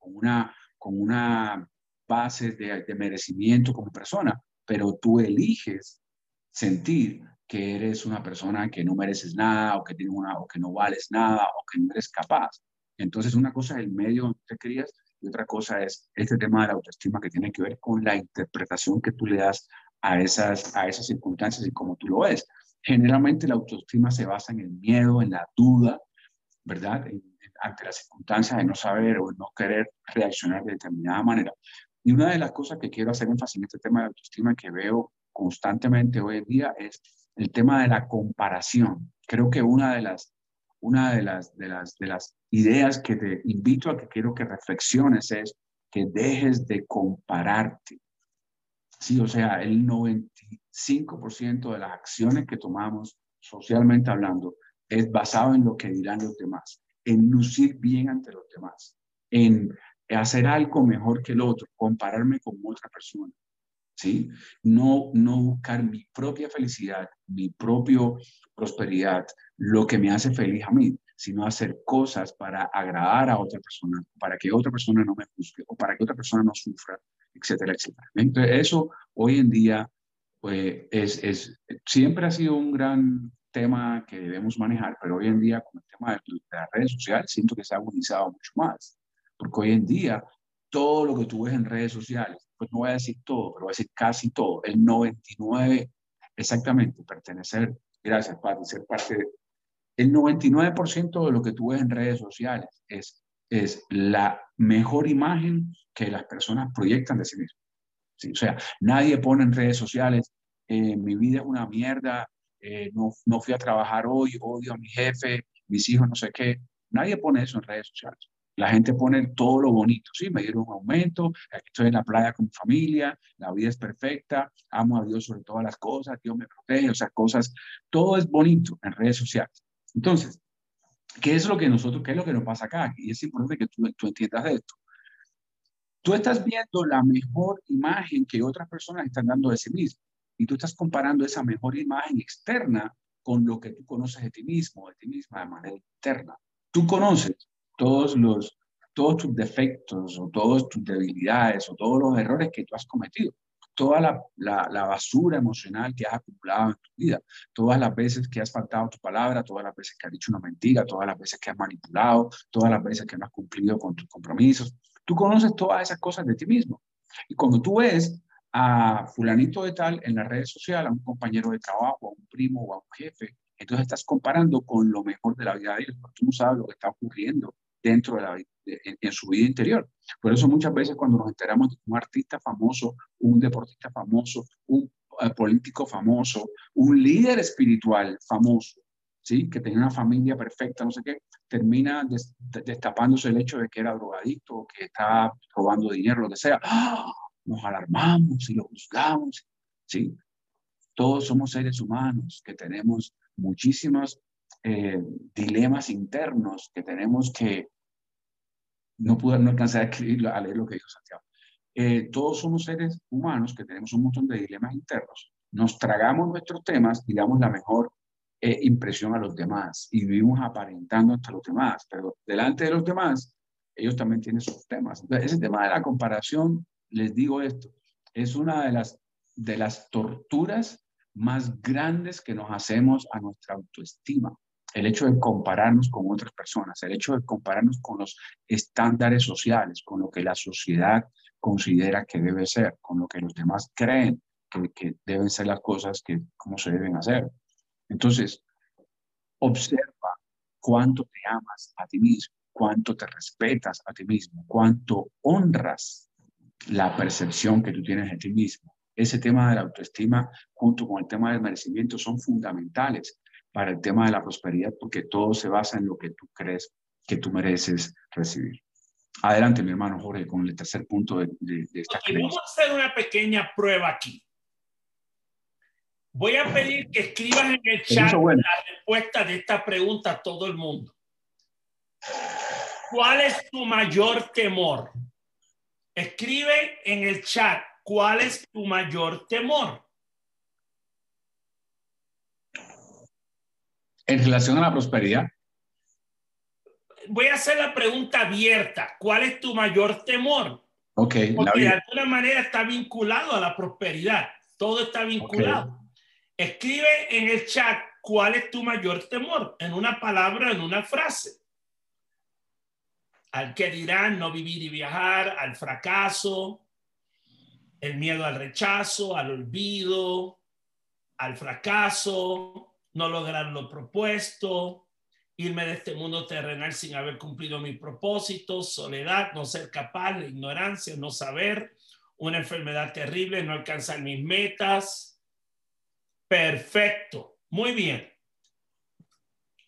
una, con una base de, de merecimiento como persona, pero tú eliges sentir que eres una persona que no mereces nada o que, tiene una, o que no vales nada o que no eres capaz. Entonces, una cosa es el medio donde te crías y otra cosa es este tema de la autoestima que tiene que ver con la interpretación que tú le das a esas, a esas circunstancias y cómo tú lo ves. Generalmente la autoestima se basa en el miedo, en la duda, ¿verdad? ante las circunstancias de no saber o no querer reaccionar de determinada manera. Y una de las cosas que quiero hacer énfasis en este tema de autoestima que veo constantemente hoy en día es el tema de la comparación. Creo que una de las una de las, de las, de las ideas que te invito a que quiero que reflexiones es que dejes de compararte. Sí, o sea, el 95% de las acciones que tomamos socialmente hablando, es basado en lo que dirán los demás, en lucir bien ante los demás, en hacer algo mejor que el otro, compararme con otra persona. ¿Sí? No, no buscar mi propia felicidad, mi propia prosperidad, lo que me hace feliz a mí, sino hacer cosas para agradar a otra persona, para que otra persona no me juzgue o para que otra persona no sufra, etcétera, etcétera. Entonces, eso hoy en día pues, es, es, siempre ha sido un gran tema que debemos manejar, pero hoy en día con el tema de, las redes sociales siento que se ha agudizado mucho más, porque hoy en día todo lo que tú ves en redes sociales, pues no voy a decir todo, pero voy a decir casi todo, el 99 exactamente, pertenecer, gracias Pati, ser parte de, el 99% de lo que tú ves en redes sociales es, es la mejor imagen que las personas proyectan de sí mismas. ¿sí? O sea, nadie pone en redes sociales, eh, mi vida es una mierda, eh, no, no fui a trabajar hoy, odio a mi jefe, mis hijos, no sé qué. Nadie pone eso en redes sociales. La gente pone todo lo bonito, sí, me dieron un aumento, estoy en la playa con mi familia, la vida es perfecta, amo a Dios sobre todas las cosas, Dios me protege, o sea, cosas, todo es bonito en redes sociales. Entonces, ¿qué es lo que nosotros, qué es lo que nos pasa acá? Y es importante que tú, tú entiendas esto. Tú estás viendo la mejor imagen que otras personas están dando de sí mismas y tú estás comparando esa mejor imagen externa con lo que tú conoces de ti mismo, de ti misma de manera interna. Tú conoces todos los todos tus defectos o todas tus debilidades o todos los errores que tú has cometido toda la, la, basura emocional que has acumulado en tu vida, todas las veces que has faltado tu palabra, todas las veces que has dicho una mentira, todas las veces que has manipulado, todas las veces que no has cumplido con tus compromisos. Tú conoces todas esas cosas de ti mismo. Y cuando tú ves a fulanito de tal en las redes sociales, a un compañero de trabajo, a un primo o a un jefe, entonces estás comparando con lo mejor de la vida de ellos, porque tú no sabes lo que está ocurriendo dentro de la, en, su vida interior. Por eso muchas veces cuando nos enteramos de un artista famoso, un deportista famoso, un eh, político famoso, un líder espiritual famoso, ¿sí? que tenía una familia perfecta, no sé qué, termina destapándose el hecho de que era drogadicto, que estaba robando dinero, lo que sea. ¡Ah! Nos alarmamos y lo juzgamos. ¿sí? Todos somos seres humanos que tenemos muchísimos eh, dilemas internos que tenemos que no pude no alcanzar a escribir, a leer lo que dijo Santiago. Eh, todos somos seres humanos que tenemos un montón de dilemas internos. Nos tragamos nuestros temas y damos la mejor eh, impresión a los demás y vivimos aparentando hasta los demás, pero delante de los demás, ellos también tienen sus temas. Entonces, ese tema de la comparación, les digo esto, es una de las, de las torturas más grandes que nos hacemos a nuestra autoestima el hecho de compararnos con otras personas, el hecho de compararnos con los estándares sociales, con lo que la sociedad considera que debe ser, con lo que los demás creen que, deben ser las cosas que cómo se deben hacer. Entonces, observa cuánto te amas a ti mismo, cuánto te respetas a ti mismo, cuánto honras la percepción que tú tienes de ti mismo. Ese tema de la autoestima junto con el tema del merecimiento son fundamentales para el tema de la prosperidad, porque todo se basa en lo que tú crees que tú mereces recibir. Adelante, mi hermano Jorge, con el tercer punto de, esta
okay, Vamos a hacer una pequeña prueba aquí. Voy a pedir que escribas en el chat la respuesta de esta pregunta a todo el mundo. ¿Cuál es tu mayor temor? Escribe en el chat cuál es tu mayor temor.
En relación a la prosperidad.
Voy a hacer la pregunta abierta. ¿Cuál es tu mayor temor?
Ok.
Porque de alguna manera está vinculado a la prosperidad. Todo está vinculado. Escribe en el chat cuál es tu mayor temor, en una palabra, en una frase. Al que dirán no vivir y viajar, al fracaso, el miedo al rechazo, al olvido, al fracaso, no lograr lo propuesto, irme de este mundo terrenal sin haber cumplido mi propósito, soledad, no ser capaz, ignorancia, no saber, una enfermedad terrible, no alcanzar mis metas. Perfecto, muy bien.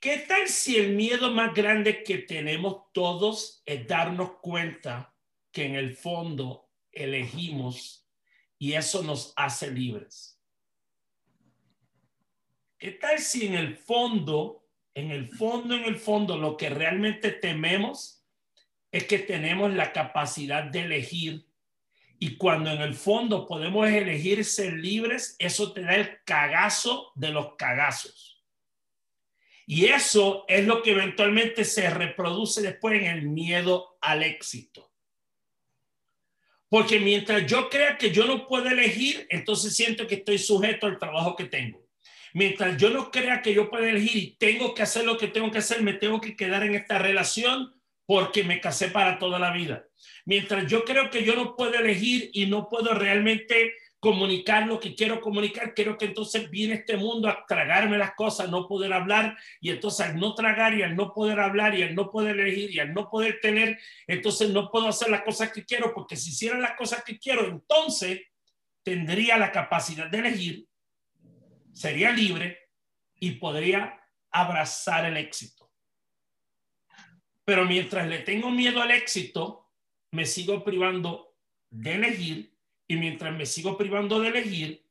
¿Qué tal si el miedo más grande que tenemos todos es darnos cuenta que en el fondo elegimos y eso nos hace libres? ¿Qué tal si en el fondo, en el fondo, en el fondo, lo que realmente tememos es que tenemos la capacidad de elegir y cuando en el fondo podemos elegir ser libres, eso te da el cagazo de los cagazos. Y eso es lo que eventualmente se reproduce después en el miedo al éxito. Porque mientras yo crea que yo no puedo elegir, entonces siento que estoy sujeto al trabajo que tengo. Mientras yo no crea que yo puedo elegir y tengo que hacer lo que tengo que hacer, me tengo que quedar en esta relación porque me casé para toda la vida. Mientras yo creo que yo no puedo elegir y no puedo realmente comunicar lo que quiero comunicar, creo que entonces viene este mundo a tragarme las cosas, no poder hablar, y entonces al no tragar y al no poder hablar y al no poder elegir y al no poder tener, entonces no puedo hacer las cosas que quiero, porque si hiciera las cosas que quiero, entonces tendría la capacidad de elegir, sería libre y podría abrazar el éxito. Pero mientras le tengo miedo al éxito, me sigo privando de elegir y mientras me sigo privando de elegir,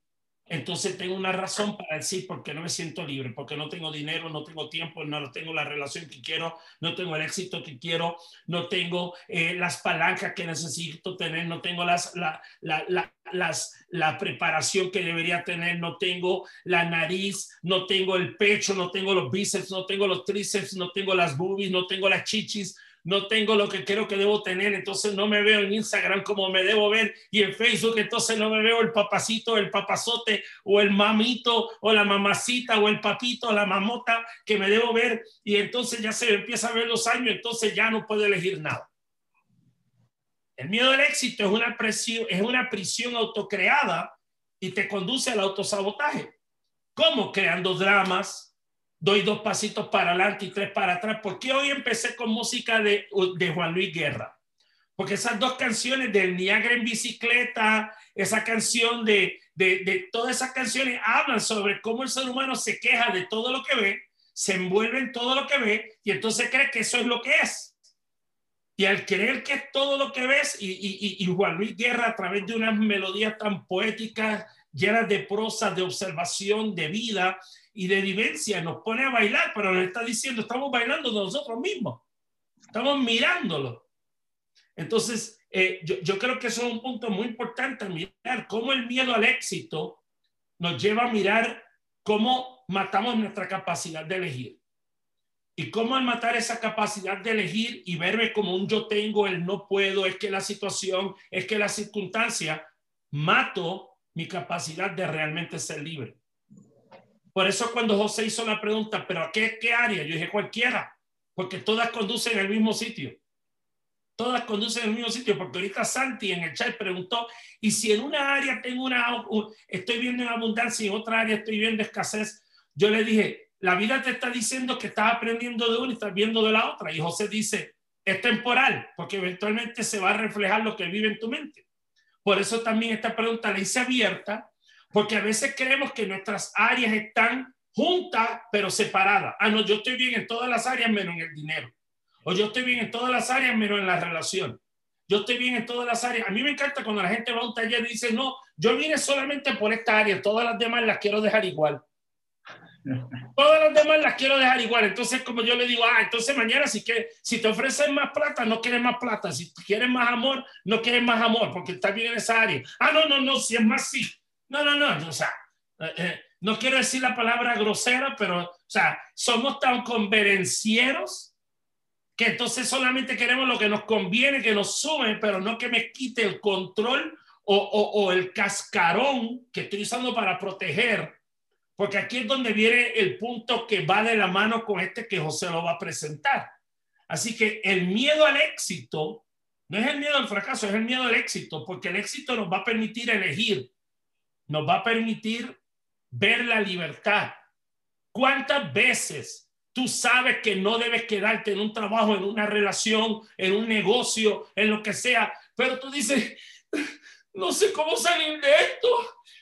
entonces tengo una razón para decir por qué no me siento libre, porque no tengo dinero, no tengo tiempo, no tengo la relación que quiero, no tengo el éxito que quiero, no tengo eh, las palancas que necesito tener, no tengo las, la, la, la, las, la preparación que debería tener, no tengo la nariz, no tengo el pecho, no tengo los bíceps, no tengo los tríceps, no tengo las boobies, no tengo las chichis, no tengo lo que creo que debo tener, entonces no me veo en Instagram como me debo ver y en Facebook entonces no me veo el papacito, el papazote o el mamito o la mamacita o el papito o la mamota que me debo ver y entonces ya se empieza a ver los años, entonces ya no puedo elegir nada. El miedo al éxito es una presión, es una prisión autocreada y te conduce al autosabotaje. ¿Cómo? Creando dramas, doy dos pasitos para adelante y tres para atrás. ¿Por qué hoy empecé con música de, de Juan Luis Guerra? Porque esas dos canciones del Niagara en bicicleta, esa canción de, de, de todas esas canciones hablan sobre cómo el ser humano se queja de todo lo que ve, se envuelve en todo lo que ve y entonces cree que eso es lo que es. Y al creer que es todo lo que ves, y, y, y Juan Luis Guerra a través de unas melodías tan poéticas, llenas de prosa, de observación, de vida, y de vivencia nos pone a bailar, pero nos está diciendo, estamos bailando nosotros mismos, estamos mirándolo. Entonces, eh, yo, yo, creo que eso es un punto muy importante, mirar cómo el miedo al éxito nos lleva a mirar cómo matamos nuestra capacidad de elegir. Y cómo al matar esa capacidad de elegir y verme como un yo tengo, el no puedo, es que la situación, es que la circunstancia, mato mi capacidad de realmente ser libre. Por eso cuando José hizo la pregunta, ¿pero a qué, qué área? Yo dije cualquiera, porque todas conducen al mismo sitio. Todas conducen al mismo sitio, porque ahorita Santi en el chat preguntó, ¿y si en una área tengo una, estoy viendo en abundancia y en otra área estoy viendo escasez? Yo le dije, la vida te está diciendo que estás aprendiendo de una y estás viendo de la otra. Y José dice, es temporal, porque eventualmente se va a reflejar lo que vive en tu mente. Por eso también esta pregunta la hice abierta porque a veces creemos que nuestras áreas están juntas pero separadas. Ah, no, yo estoy bien en todas las áreas menos en el dinero. O yo estoy bien en todas las áreas menos en la relación. Yo estoy bien en todas las áreas. A mí me encanta cuando la gente va a un taller y dice, no, yo vine solamente por esta área, todas las demás las quiero dejar igual. [LAUGHS] Todas las demás las quiero dejar igual. Entonces, como yo le digo, ah, entonces mañana si, que, si te ofrecen más plata, no quieres más plata. Si quieres más amor, no quieres más amor, porque estás bien en esa área. Ah, no, no, no, si es más sí. No, no, no, o sea, eh, eh, no quiero decir la palabra grosera, pero, o sea, somos tan convenencieros que entonces solamente queremos lo que nos conviene, que nos sume, pero no que me quite el control o, o el cascarón que estoy usando para proteger, porque aquí es donde viene el punto que va de la mano con este que José lo va a presentar. Así que el miedo al éxito no es el miedo al fracaso, es el miedo al éxito, porque el éxito nos va a permitir elegir nos va a permitir ver la libertad. ¿Cuántas veces tú sabes que no debes quedarte en un trabajo, en una relación, en un negocio, en lo que sea, pero tú dices, no sé cómo salir de esto,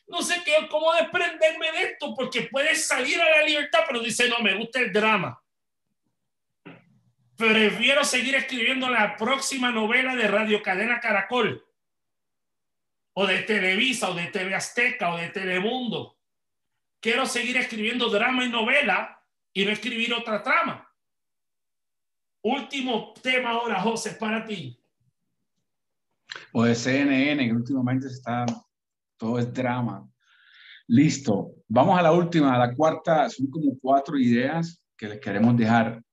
no sé qué, cómo desprenderme de esto, porque puedes salir a la libertad, pero dice, no, me gusta el drama. Prefiero seguir escribiendo la próxima novela de Radio Cadena Caracol o de Televisa, o de TV Azteca, o de Telemundo, quiero seguir escribiendo drama y novela y no escribir otra trama. Último tema ahora, José, para ti.
O de CNN, que últimamente está, todo es drama. Listo. Vamos a la última, a la cuarta. Son como cuatro ideas que les queremos dejar,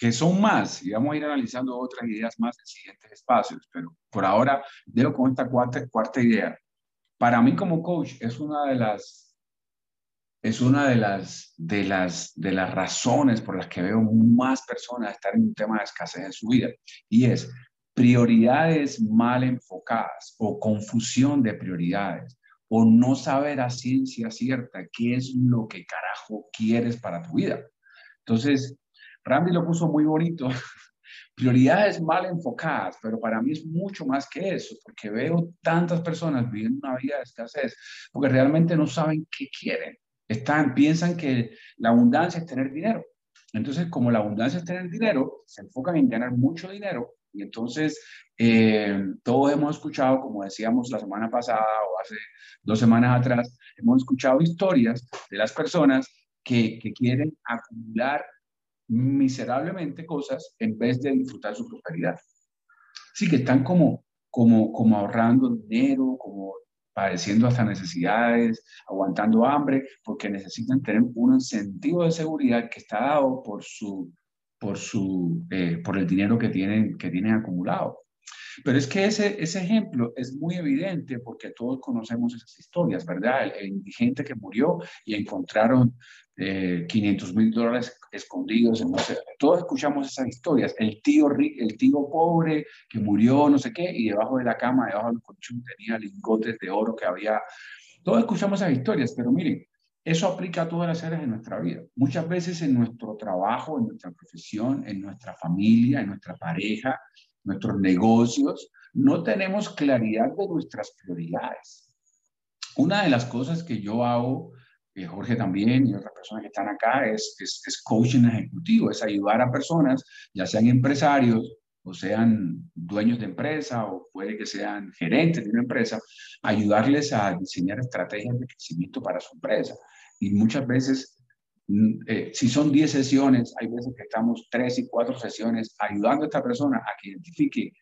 que son más, y vamos a ir analizando otras ideas más en siguientes espacios, pero por ahora dejo con esta cuarta, idea. Para mí como coach es una de las es una de las, de, las, de las razones por las que veo más personas estar en un tema de escasez en su vida. Y es prioridades mal enfocadas o confusión de prioridades o no saber a ciencia cierta qué es lo que carajo quieres para tu vida. Entonces, Randy lo puso muy bonito. [LAUGHS] Prioridades mal enfocadas, pero para mí es mucho más que eso, porque veo tantas personas viviendo una vida de escasez, porque realmente no saben qué quieren. Están, piensan que la abundancia es tener dinero. Entonces, como la abundancia es tener dinero, se enfocan en ganar mucho dinero. Y entonces, eh, todos hemos escuchado, como decíamos la semana pasada o hace dos semanas atrás, hemos escuchado historias de las personas que, que quieren acumular miserablemente cosas en vez de disfrutar su prosperidad. Sí, que están como, como, como ahorrando dinero, como padeciendo hasta necesidades, aguantando hambre, porque necesitan tener un incentivo de seguridad que está dado por, su, por, su, eh, por el dinero que tienen, que tienen acumulado. Pero es que ese, ese ejemplo es muy evidente porque todos conocemos esas historias, ¿verdad? El, indigente que murió y encontraron 500 mil dólares escondidos. En no todos escuchamos esas historias. El tío, el tío pobre que murió, no sé qué, y debajo de la cama, debajo del colchón tenía lingotes de oro que había. Todos escuchamos esas historias, pero miren, eso aplica a todas las áreas de nuestra vida. Muchas veces en nuestro trabajo, en nuestra profesión, en nuestra familia, en nuestra pareja, nuestros negocios, no tenemos claridad de nuestras prioridades. Una de las cosas que yo hago eh, Jorge también y otras personas que están acá, es, es, coaching ejecutivo, es ayudar a personas, ya sean empresarios o sean dueños de empresa o puede que sean gerentes de una empresa, ayudarles a diseñar estrategias de crecimiento para su empresa. Y muchas veces, eh, si son 10 sesiones, hay veces que estamos 3 y 4 sesiones ayudando a esta persona a que identifique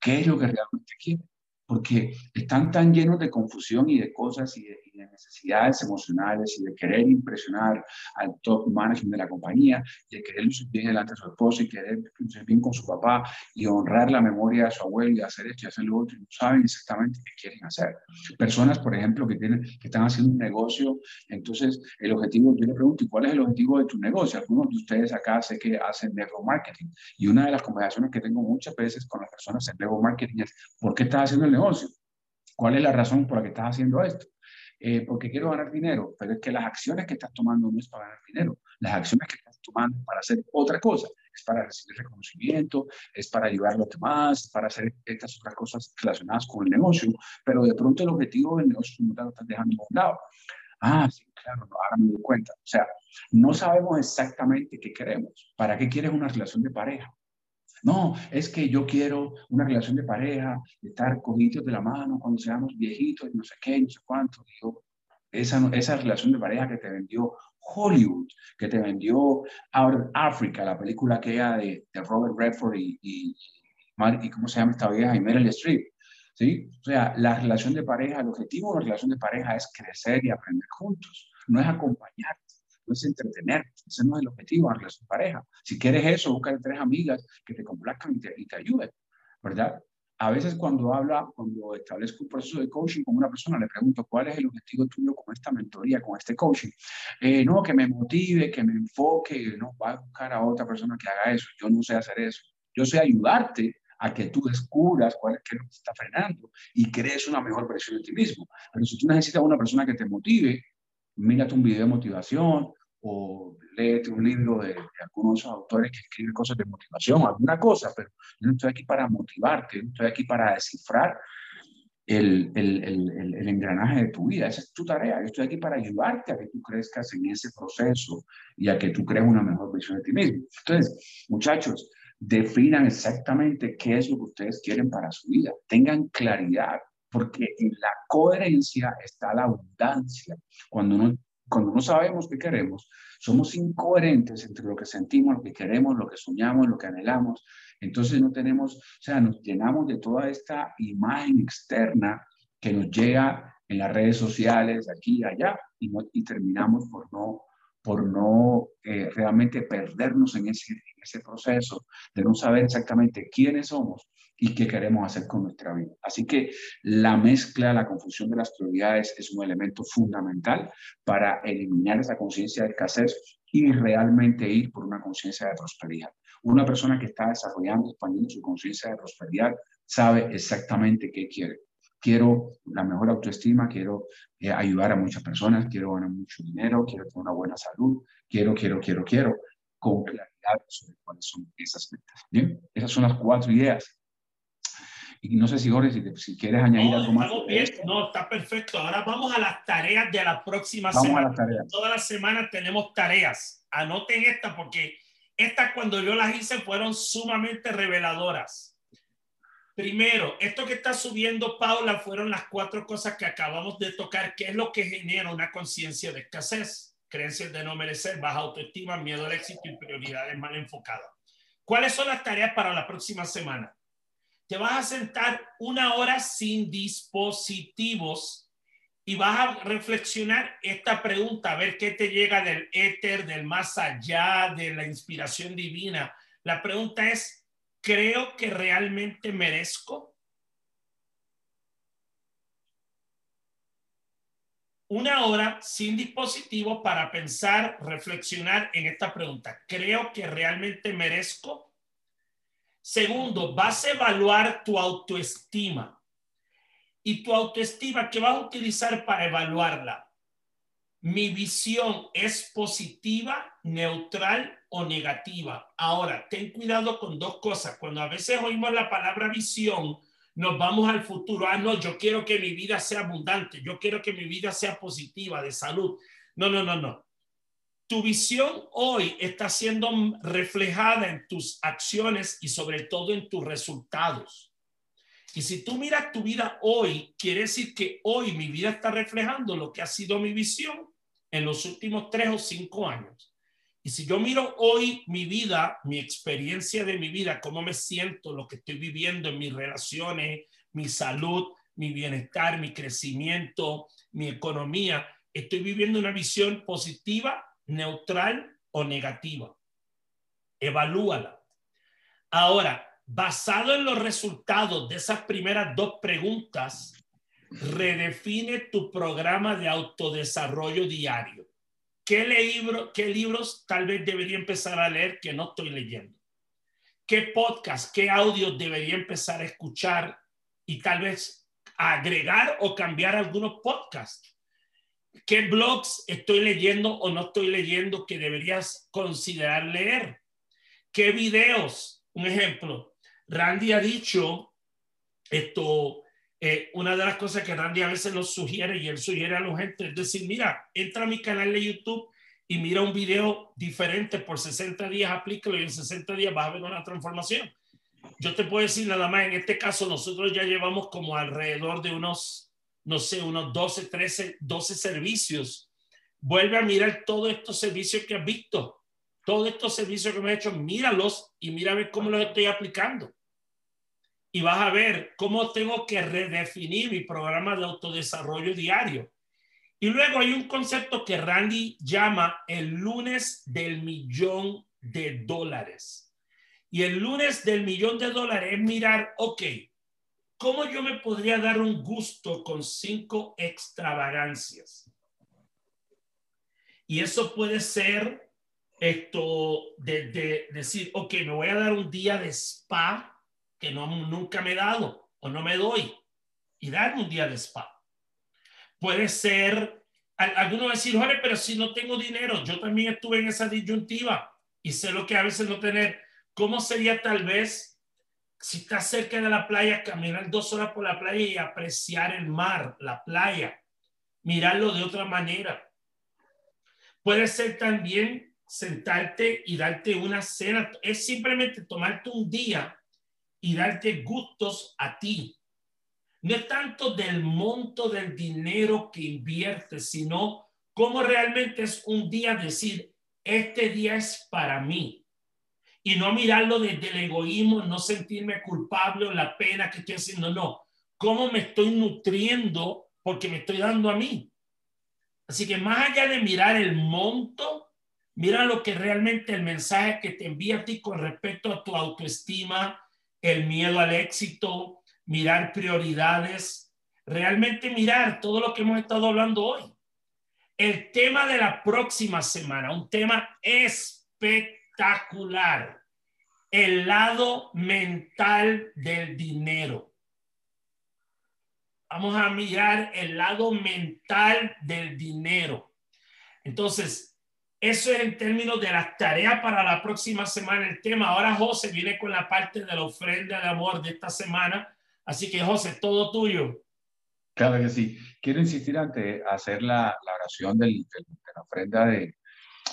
qué es lo que realmente quiere porque están tan llenos de confusión y de cosas y de, necesidades emocionales y de querer impresionar al top management de la compañía, de querer lucir bien delante de su esposo y querer lucir bien con su papá y honrar la memoria de su abuelo y hacer esto y hacer lo otro y no saben exactamente qué quieren hacer. Personas, por ejemplo, que, tienen, que están haciendo un negocio, entonces el objetivo, yo le pregunto, ¿y cuál es el objetivo de tu negocio? Algunos de ustedes acá sé que hacen network marketing y una de las conversaciones que tengo muchas veces con las personas en network marketing es, ¿por qué estás haciendo el negocio? ¿Cuál es la razón por la que estás haciendo esto? Eh, porque quiero ganar dinero, pero es que las acciones que estás tomando no es para ganar dinero, las acciones que estás tomando para hacer otra cosa, es para recibir reconocimiento, es para ayudar a los demás, para hacer estas otras cosas relacionadas con el negocio, pero de pronto el objetivo del negocio no te lo estás dejando a un lado. Ah, sí, claro, ahora me doy cuenta. O sea, no sabemos exactamente qué queremos. ¿Para qué quieres una relación de pareja? No, es que yo quiero una relación de pareja, estar cogidos de la mano cuando seamos viejitos no sé qué, no sé cuánto. Esa, esa relación de pareja que te vendió Hollywood, que te vendió Out of Africa, la película que era de, de Robert Redford y, ¿cómo se llama esta vieja? Y Meryl Streep. ¿Sí? O sea, la relación de pareja, el objetivo de una relación de pareja es crecer y aprender juntos, no es acompañarte es entretener. Ese no es el objetivo de la relación pareja. Si quieres eso, busca tres amigas que te complazcan y te, y te ayuden, ¿verdad? A veces cuando habla, cuando establezco un proceso de coaching con una persona, le pregunto cuál es el objetivo tuyo con esta mentoría, con este coaching. Eh, no, que me motive, que me enfoque, no, va a buscar a otra persona que haga eso. Yo no sé hacer eso. Yo sé ayudarte a que tú descubras cuál es, lo que te está frenando y crees una mejor versión de ti mismo. Pero si tú necesitas una persona que te motive, mírate un video de motivación, o léete un libro de, algunos autores que escriben cosas de motivación, alguna cosa, pero yo no estoy aquí para motivarte, yo no estoy aquí para descifrar el, el, el, el, engranaje de tu vida. Esa es tu tarea. Yo estoy aquí para ayudarte a que tú crezcas en ese proceso y a que tú crees una mejor visión de ti mismo. Entonces, muchachos, definan exactamente qué es lo que ustedes quieren para su vida. Tengan claridad, porque en la coherencia está la abundancia. Cuando uno cuando no sabemos qué queremos, somos incoherentes entre lo que sentimos, lo que queremos, lo que soñamos, lo que anhelamos. Entonces no tenemos, o sea, nos llenamos de toda esta imagen externa que nos llega en las redes sociales, aquí y allá, y, no, y terminamos por no, por no eh, realmente perdernos en ese, en ese proceso de no saber exactamente quiénes somos y qué queremos hacer con nuestra vida. Así que la mezcla, la confusión de las prioridades es un elemento fundamental para eliminar esa conciencia de escasez y realmente ir por una conciencia de prosperidad. Una persona que está desarrollando, expandiendo su conciencia de prosperidad, sabe exactamente qué quiere. Quiero la mejor autoestima, quiero eh, ayudar a muchas personas, quiero ganar mucho dinero, quiero tener una buena salud, quiero, quiero, quiero, quiero, con claridad sobre cuáles son esas metas. Bien, esas son las cuatro ideas y no sé si, Jorge, si, si quieres añadir algo más.
no, está perfecto. Ahora vamos a las tareas de la próxima
vamos
semana.
A las tareas.
Todas las semanas tenemos tareas. Anoten esta porque estas cuando yo las hice fueron sumamente reveladoras. Primero, esto que está subiendo Paula fueron las cuatro cosas que acabamos de tocar, que es lo que genera una conciencia de escasez, creencias de no merecer, baja autoestima, miedo al éxito y prioridades mal enfocadas. ¿Cuáles son las tareas para la próxima semana? Te vas a sentar una hora sin dispositivos y vas a reflexionar esta pregunta, a ver qué te llega del éter, del más allá, de la inspiración divina. La pregunta es, ¿creo que realmente merezco? Una hora sin dispositivos para pensar, reflexionar en esta pregunta. ¿Creo que realmente merezco? Segundo, vas a evaluar tu autoestima. Y tu autoestima, ¿qué vas a utilizar para evaluarla? Mi visión es positiva, neutral o negativa. Ahora, ten cuidado con dos cosas. Cuando a veces oímos la palabra visión, nos vamos al futuro. Ah, no, yo quiero que mi vida sea abundante. Yo quiero que mi vida sea positiva, de salud. No, no, no, no tu visión hoy está siendo reflejada en tus acciones y sobre todo en tus resultados. Y si tú miras tu vida hoy, quiere decir que hoy mi vida está reflejando lo que ha sido mi visión en los últimos tres o cinco años. Y si yo miro hoy mi vida, mi experiencia de mi vida, cómo me siento, lo que estoy viviendo en mis relaciones, mi salud, mi bienestar, mi crecimiento, mi economía, estoy viviendo una visión positiva neutral o negativa. Evalúala. Ahora, basado en los resultados de esas primeras dos preguntas, redefine tu programa de autodesarrollo diario. ¿Qué, libro, ¿Qué libros tal vez debería empezar a leer que no estoy leyendo? ¿Qué podcast, qué audio debería empezar a escuchar y tal vez agregar o cambiar algunos podcasts? ¿Qué blogs estoy leyendo o no estoy leyendo que deberías considerar leer? ¿Qué videos? Un ejemplo, Randy ha dicho esto, eh, una de las cosas que Randy a veces nos sugiere y él sugiere a la gente es decir, mira, entra a mi canal de YouTube y mira un video diferente por 60 días, aplícalo y en 60 días vas a ver una transformación. Yo te puedo decir nada más, en este caso nosotros ya llevamos como alrededor de unos no sé, unos 12, 13, 12 servicios. Vuelve a mirar todos estos servicios que has visto, todos estos servicios que me he hecho, míralos y mira a cómo los estoy aplicando. Y vas a ver cómo tengo que redefinir mi programa de autodesarrollo diario. Y luego hay un concepto que Randy llama el lunes del millón de dólares. Y el lunes del millón de dólares es mirar, ok, ¿cómo yo me podría dar un gusto con cinco extravagancias? Y eso puede ser esto de, decir, ok, me voy a dar un día de spa que no, nunca me he dado o no me doy y darme un día de spa. Puede ser, algunos decir, Jorge, pero si no tengo dinero, yo también estuve en esa disyuntiva y sé lo que a veces no tener. ¿Cómo sería tal vez si estás cerca de la playa, caminar dos horas por la playa y apreciar el mar, la playa, mirarlo de otra manera. Puede ser también sentarte y darte una cena. Es simplemente tomarte un día y darte gustos a ti. No es tanto del monto del dinero que inviertes, sino cómo realmente es un día decir, este día es para mí. Y no mirarlo desde el egoísmo, no sentirme culpable o la pena que estoy haciendo, no. ¿Cómo me estoy nutriendo porque me estoy dando a mí? Así que más allá de mirar el monto, mira lo que realmente el mensaje que te envía a ti con respecto a tu autoestima, el miedo al éxito, mirar prioridades, realmente mirar todo lo que hemos estado hablando hoy el tema de la próxima semana, un tema espectacular, el lado mental del dinero. Vamos a mirar el lado mental del dinero. Entonces, eso es en términos de las tareas para la próxima semana el tema. Ahora José viene con la parte de la ofrenda de amor de esta semana. Así que José, todo tuyo.
Claro que sí. Quiero insistir ante hacer la, la oración del, de la ofrenda de,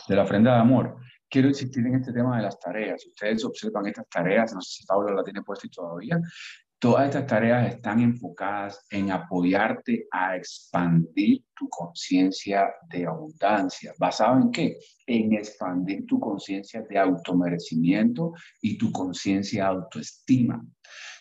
de la ofrenda de amor. Quiero insistir en este tema de las tareas. Ustedes observan estas tareas, no sé si Pablo la tiene puesta todavía. Todas estas tareas están enfocadas en apoyarte a expandir tu conciencia de abundancia. ¿Basado en qué? En expandir tu conciencia de automerecimiento y tu conciencia de autoestima.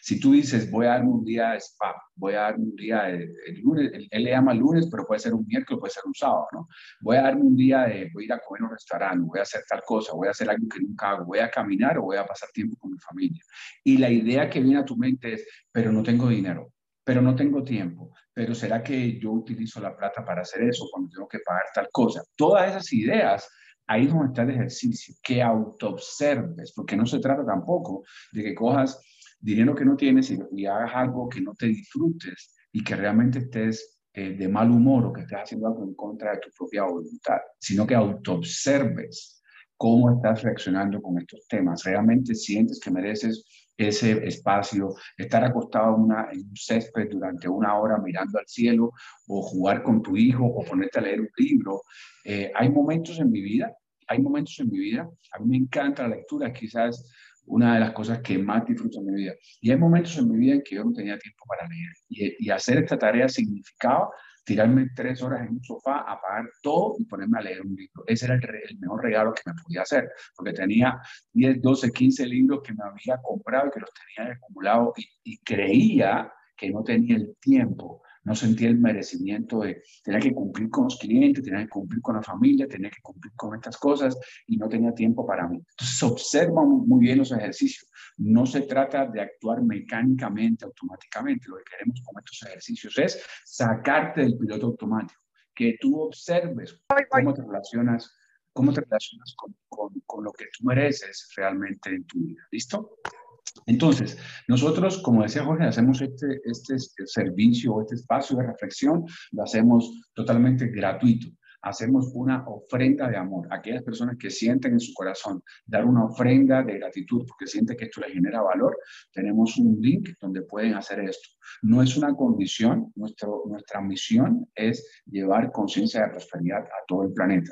Si tú dices, voy a darme un día de spa, voy a darme un día de, lunes, él, le llama lunes, pero puede ser un miércoles, puede ser un sábado, ¿no? Voy a darme un día de, voy a ir a comer en un restaurante, voy a hacer tal cosa, voy a hacer algo que nunca hago, voy a caminar o voy a pasar tiempo con mi familia. Y la idea que viene a tu mente es, pero no tengo dinero, pero no tengo tiempo, pero ¿será que yo utilizo la plata para hacer eso cuando tengo que pagar tal cosa? Todas esas ideas ahí es donde está el ejercicio, que autoobserves, porque no se trata tampoco de que cojas dinero que no tienes y, hagas algo que no te disfrutes y que realmente estés eh, de mal humor o que estés haciendo algo en contra de tu propia voluntad, sino que autoobserves cómo estás reaccionando con estos temas. Realmente sientes que mereces ese espacio, estar acostado una, en un césped durante una hora mirando al cielo o jugar con tu hijo o ponerte a leer un libro. Eh, hay momentos en mi vida, hay momentos en mi vida, a mí me encanta la lectura, quizás una de las cosas que más disfruto en mi vida. Y hay momentos en mi vida en que yo no tenía tiempo para leer. Y, hacer esta tarea significaba tirarme tres horas en un sofá, apagar todo y ponerme a leer un libro. Ese era el, mejor regalo que me podía hacer, porque tenía 10, 12, 15 libros que me había comprado y que los tenía acumulados y creía que no tenía el tiempo no sentía el merecimiento de tener que cumplir con los clientes, tener que cumplir con la familia, tener que cumplir con estas cosas y no tenía tiempo para mí. Entonces observa muy bien los ejercicios. No se trata de actuar mecánicamente, automáticamente. Lo que queremos con estos ejercicios es sacarte del piloto automático, que tú observes cómo te relacionas, cómo te relacionas con, con, con lo que tú mereces realmente en tu vida. ¿Listo? Entonces, nosotros, como decía Jorge, hacemos este, este servicio, este espacio de reflexión, lo hacemos totalmente gratuito. Hacemos una ofrenda de amor. Aquellas personas que sienten en su corazón dar una ofrenda de gratitud porque sienten que esto les genera valor, tenemos un link donde pueden hacer esto. No es una condición, nuestro, nuestra misión es llevar conciencia de prosperidad a todo el planeta.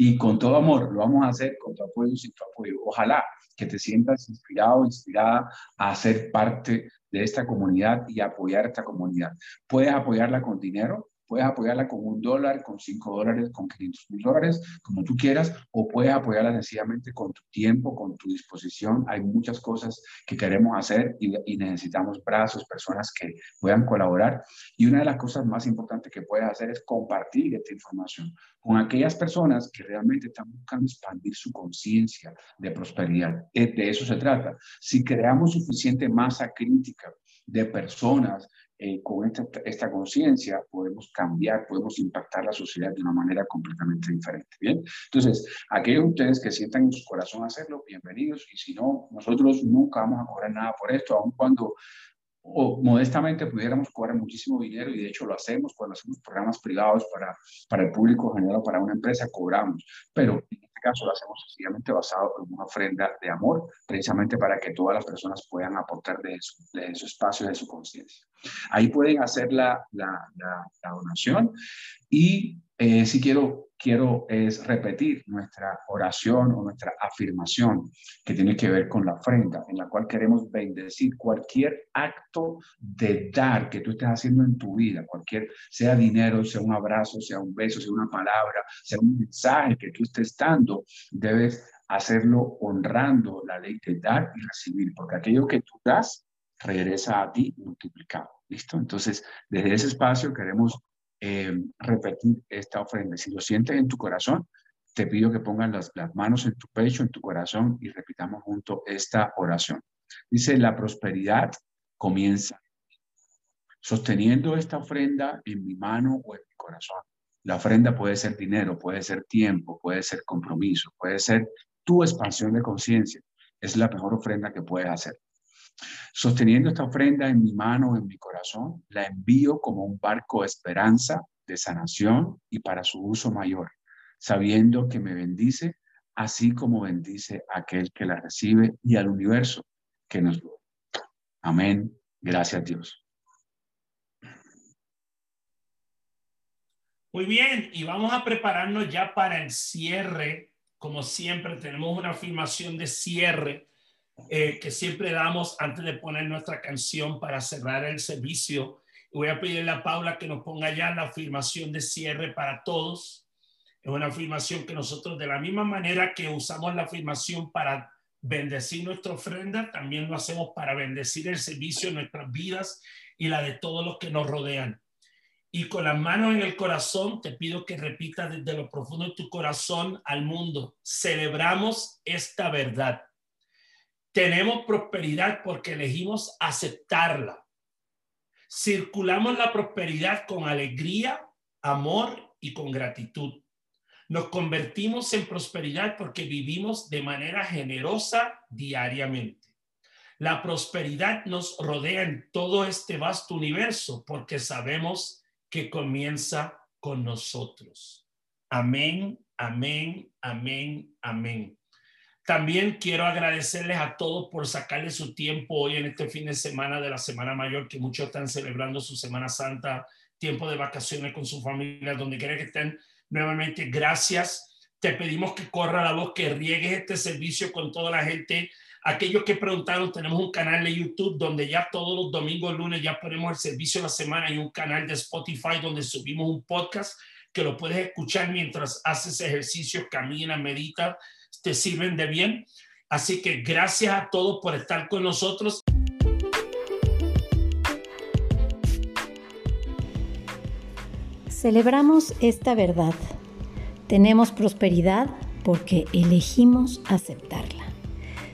Y con todo amor, lo vamos a hacer con tu apoyo y sin tu apoyo. Ojalá que te sientas inspirado, inspirada a ser parte de esta comunidad y apoyar esta comunidad. Puedes apoyarla con dinero, Puedes apoyarla con un dólar, con cinco dólares, con 500 mil dólares, como tú quieras, o puedes apoyarla sencillamente con tu tiempo, con tu disposición. Hay muchas cosas que queremos hacer y, y, necesitamos brazos, personas que puedan colaborar. Y una de las cosas más importantes que puedes hacer es compartir esta información con aquellas personas que realmente están buscando expandir su conciencia de prosperidad. De eso se trata. Si creamos suficiente masa crítica de personas eh, con esta, esta conciencia podemos cambiar, podemos impactar la sociedad de una manera completamente diferente. Bien, entonces, aquellos de ustedes que sientan en su corazón hacerlo, bienvenidos. Y si no, nosotros nunca vamos a cobrar nada por esto, aun cuando modestamente pudiéramos cobrar muchísimo dinero y de hecho lo hacemos cuando hacemos programas privados para, para el público general o para una empresa, cobramos, pero este caso lo hacemos sencillamente basado en una ofrenda de amor, precisamente para que todas las personas puedan aportar de su, de su espacio, de su conciencia. Ahí pueden hacer la, la, la, la donación y eh, si quiero quiero es repetir nuestra oración o nuestra afirmación que tiene que ver con la ofrenda, en la cual queremos bendecir cualquier acto de dar que tú estés haciendo en tu vida, cualquier, sea dinero, sea un abrazo, sea un beso, sea una palabra, sea un mensaje que tú estés dando, debes hacerlo honrando la ley de dar y recibir, porque aquello que tú das regresa a ti multiplicado. ¿Listo? Entonces, desde ese espacio queremos eh, repetir esta ofrenda. Si lo sientes en tu corazón, te pido que pongas las, las manos en tu pecho, en tu corazón y repitamos junto esta oración. Dice, la prosperidad comienza sosteniendo esta ofrenda en mi mano o en mi corazón. La ofrenda puede ser dinero, puede ser tiempo, puede ser compromiso, puede ser tu expansión de conciencia. Es la mejor ofrenda que puedes hacer. Sosteniendo esta ofrenda en mi mano, en mi corazón, la envío como un barco de esperanza, de sanación y para su uso mayor, sabiendo que me bendice, así como bendice a aquel que la recibe y al universo que nos lo. Amén. Gracias Dios.
Muy bien, y vamos a prepararnos ya para el cierre. Como siempre, tenemos una afirmación de cierre eh, que siempre damos antes de poner nuestra canción para cerrar el servicio. voy a pedirle a Paula que nos ponga ya la afirmación de cierre para todos. Es una afirmación que nosotros, de la misma manera que usamos la afirmación para bendecir nuestra ofrenda, también lo hacemos para bendecir el servicio, nuestras vidas y la de todos los que nos rodean. Y con las manos en el corazón, te pido que repitas desde lo profundo de tu corazón al mundo. Celebramos esta verdad tenemos prosperidad porque elegimos aceptarla. Circulamos la prosperidad con alegría, amor y con gratitud. Nos convertimos en prosperidad porque vivimos de manera generosa diariamente. La prosperidad nos rodea en todo este vasto universo porque sabemos que comienza con nosotros. Amén, amén, amén, amén. También quiero agradecerles a todos por sacarle su tiempo hoy en este fin de semana de la Semana Mayor, que muchos están celebrando su Semana Santa, tiempo de vacaciones con su familia, donde quiera que estén. Nuevamente, gracias. Te pedimos que corra la voz, que riegues este servicio con toda la gente. Aquellos que preguntaron, tenemos un canal de YouTube donde ya todos los domingos, lunes, ya ponemos el servicio de la semana y un canal de Spotify donde subimos un podcast que lo puedes escuchar mientras haces ejercicio, camina, medita te sirven de bien. Así que gracias a todos por estar con nosotros.
Celebramos esta verdad. Tenemos prosperidad porque elegimos aceptarla.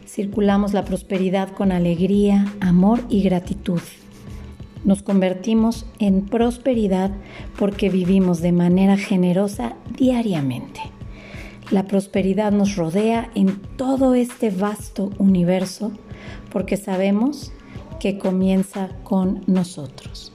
Circulamos la prosperidad con alegría, amor y gratitud. Nos convertimos en prosperidad porque vivimos de manera generosa diariamente. La prosperidad nos rodea en todo este vasto universo porque sabemos que comienza con nosotros.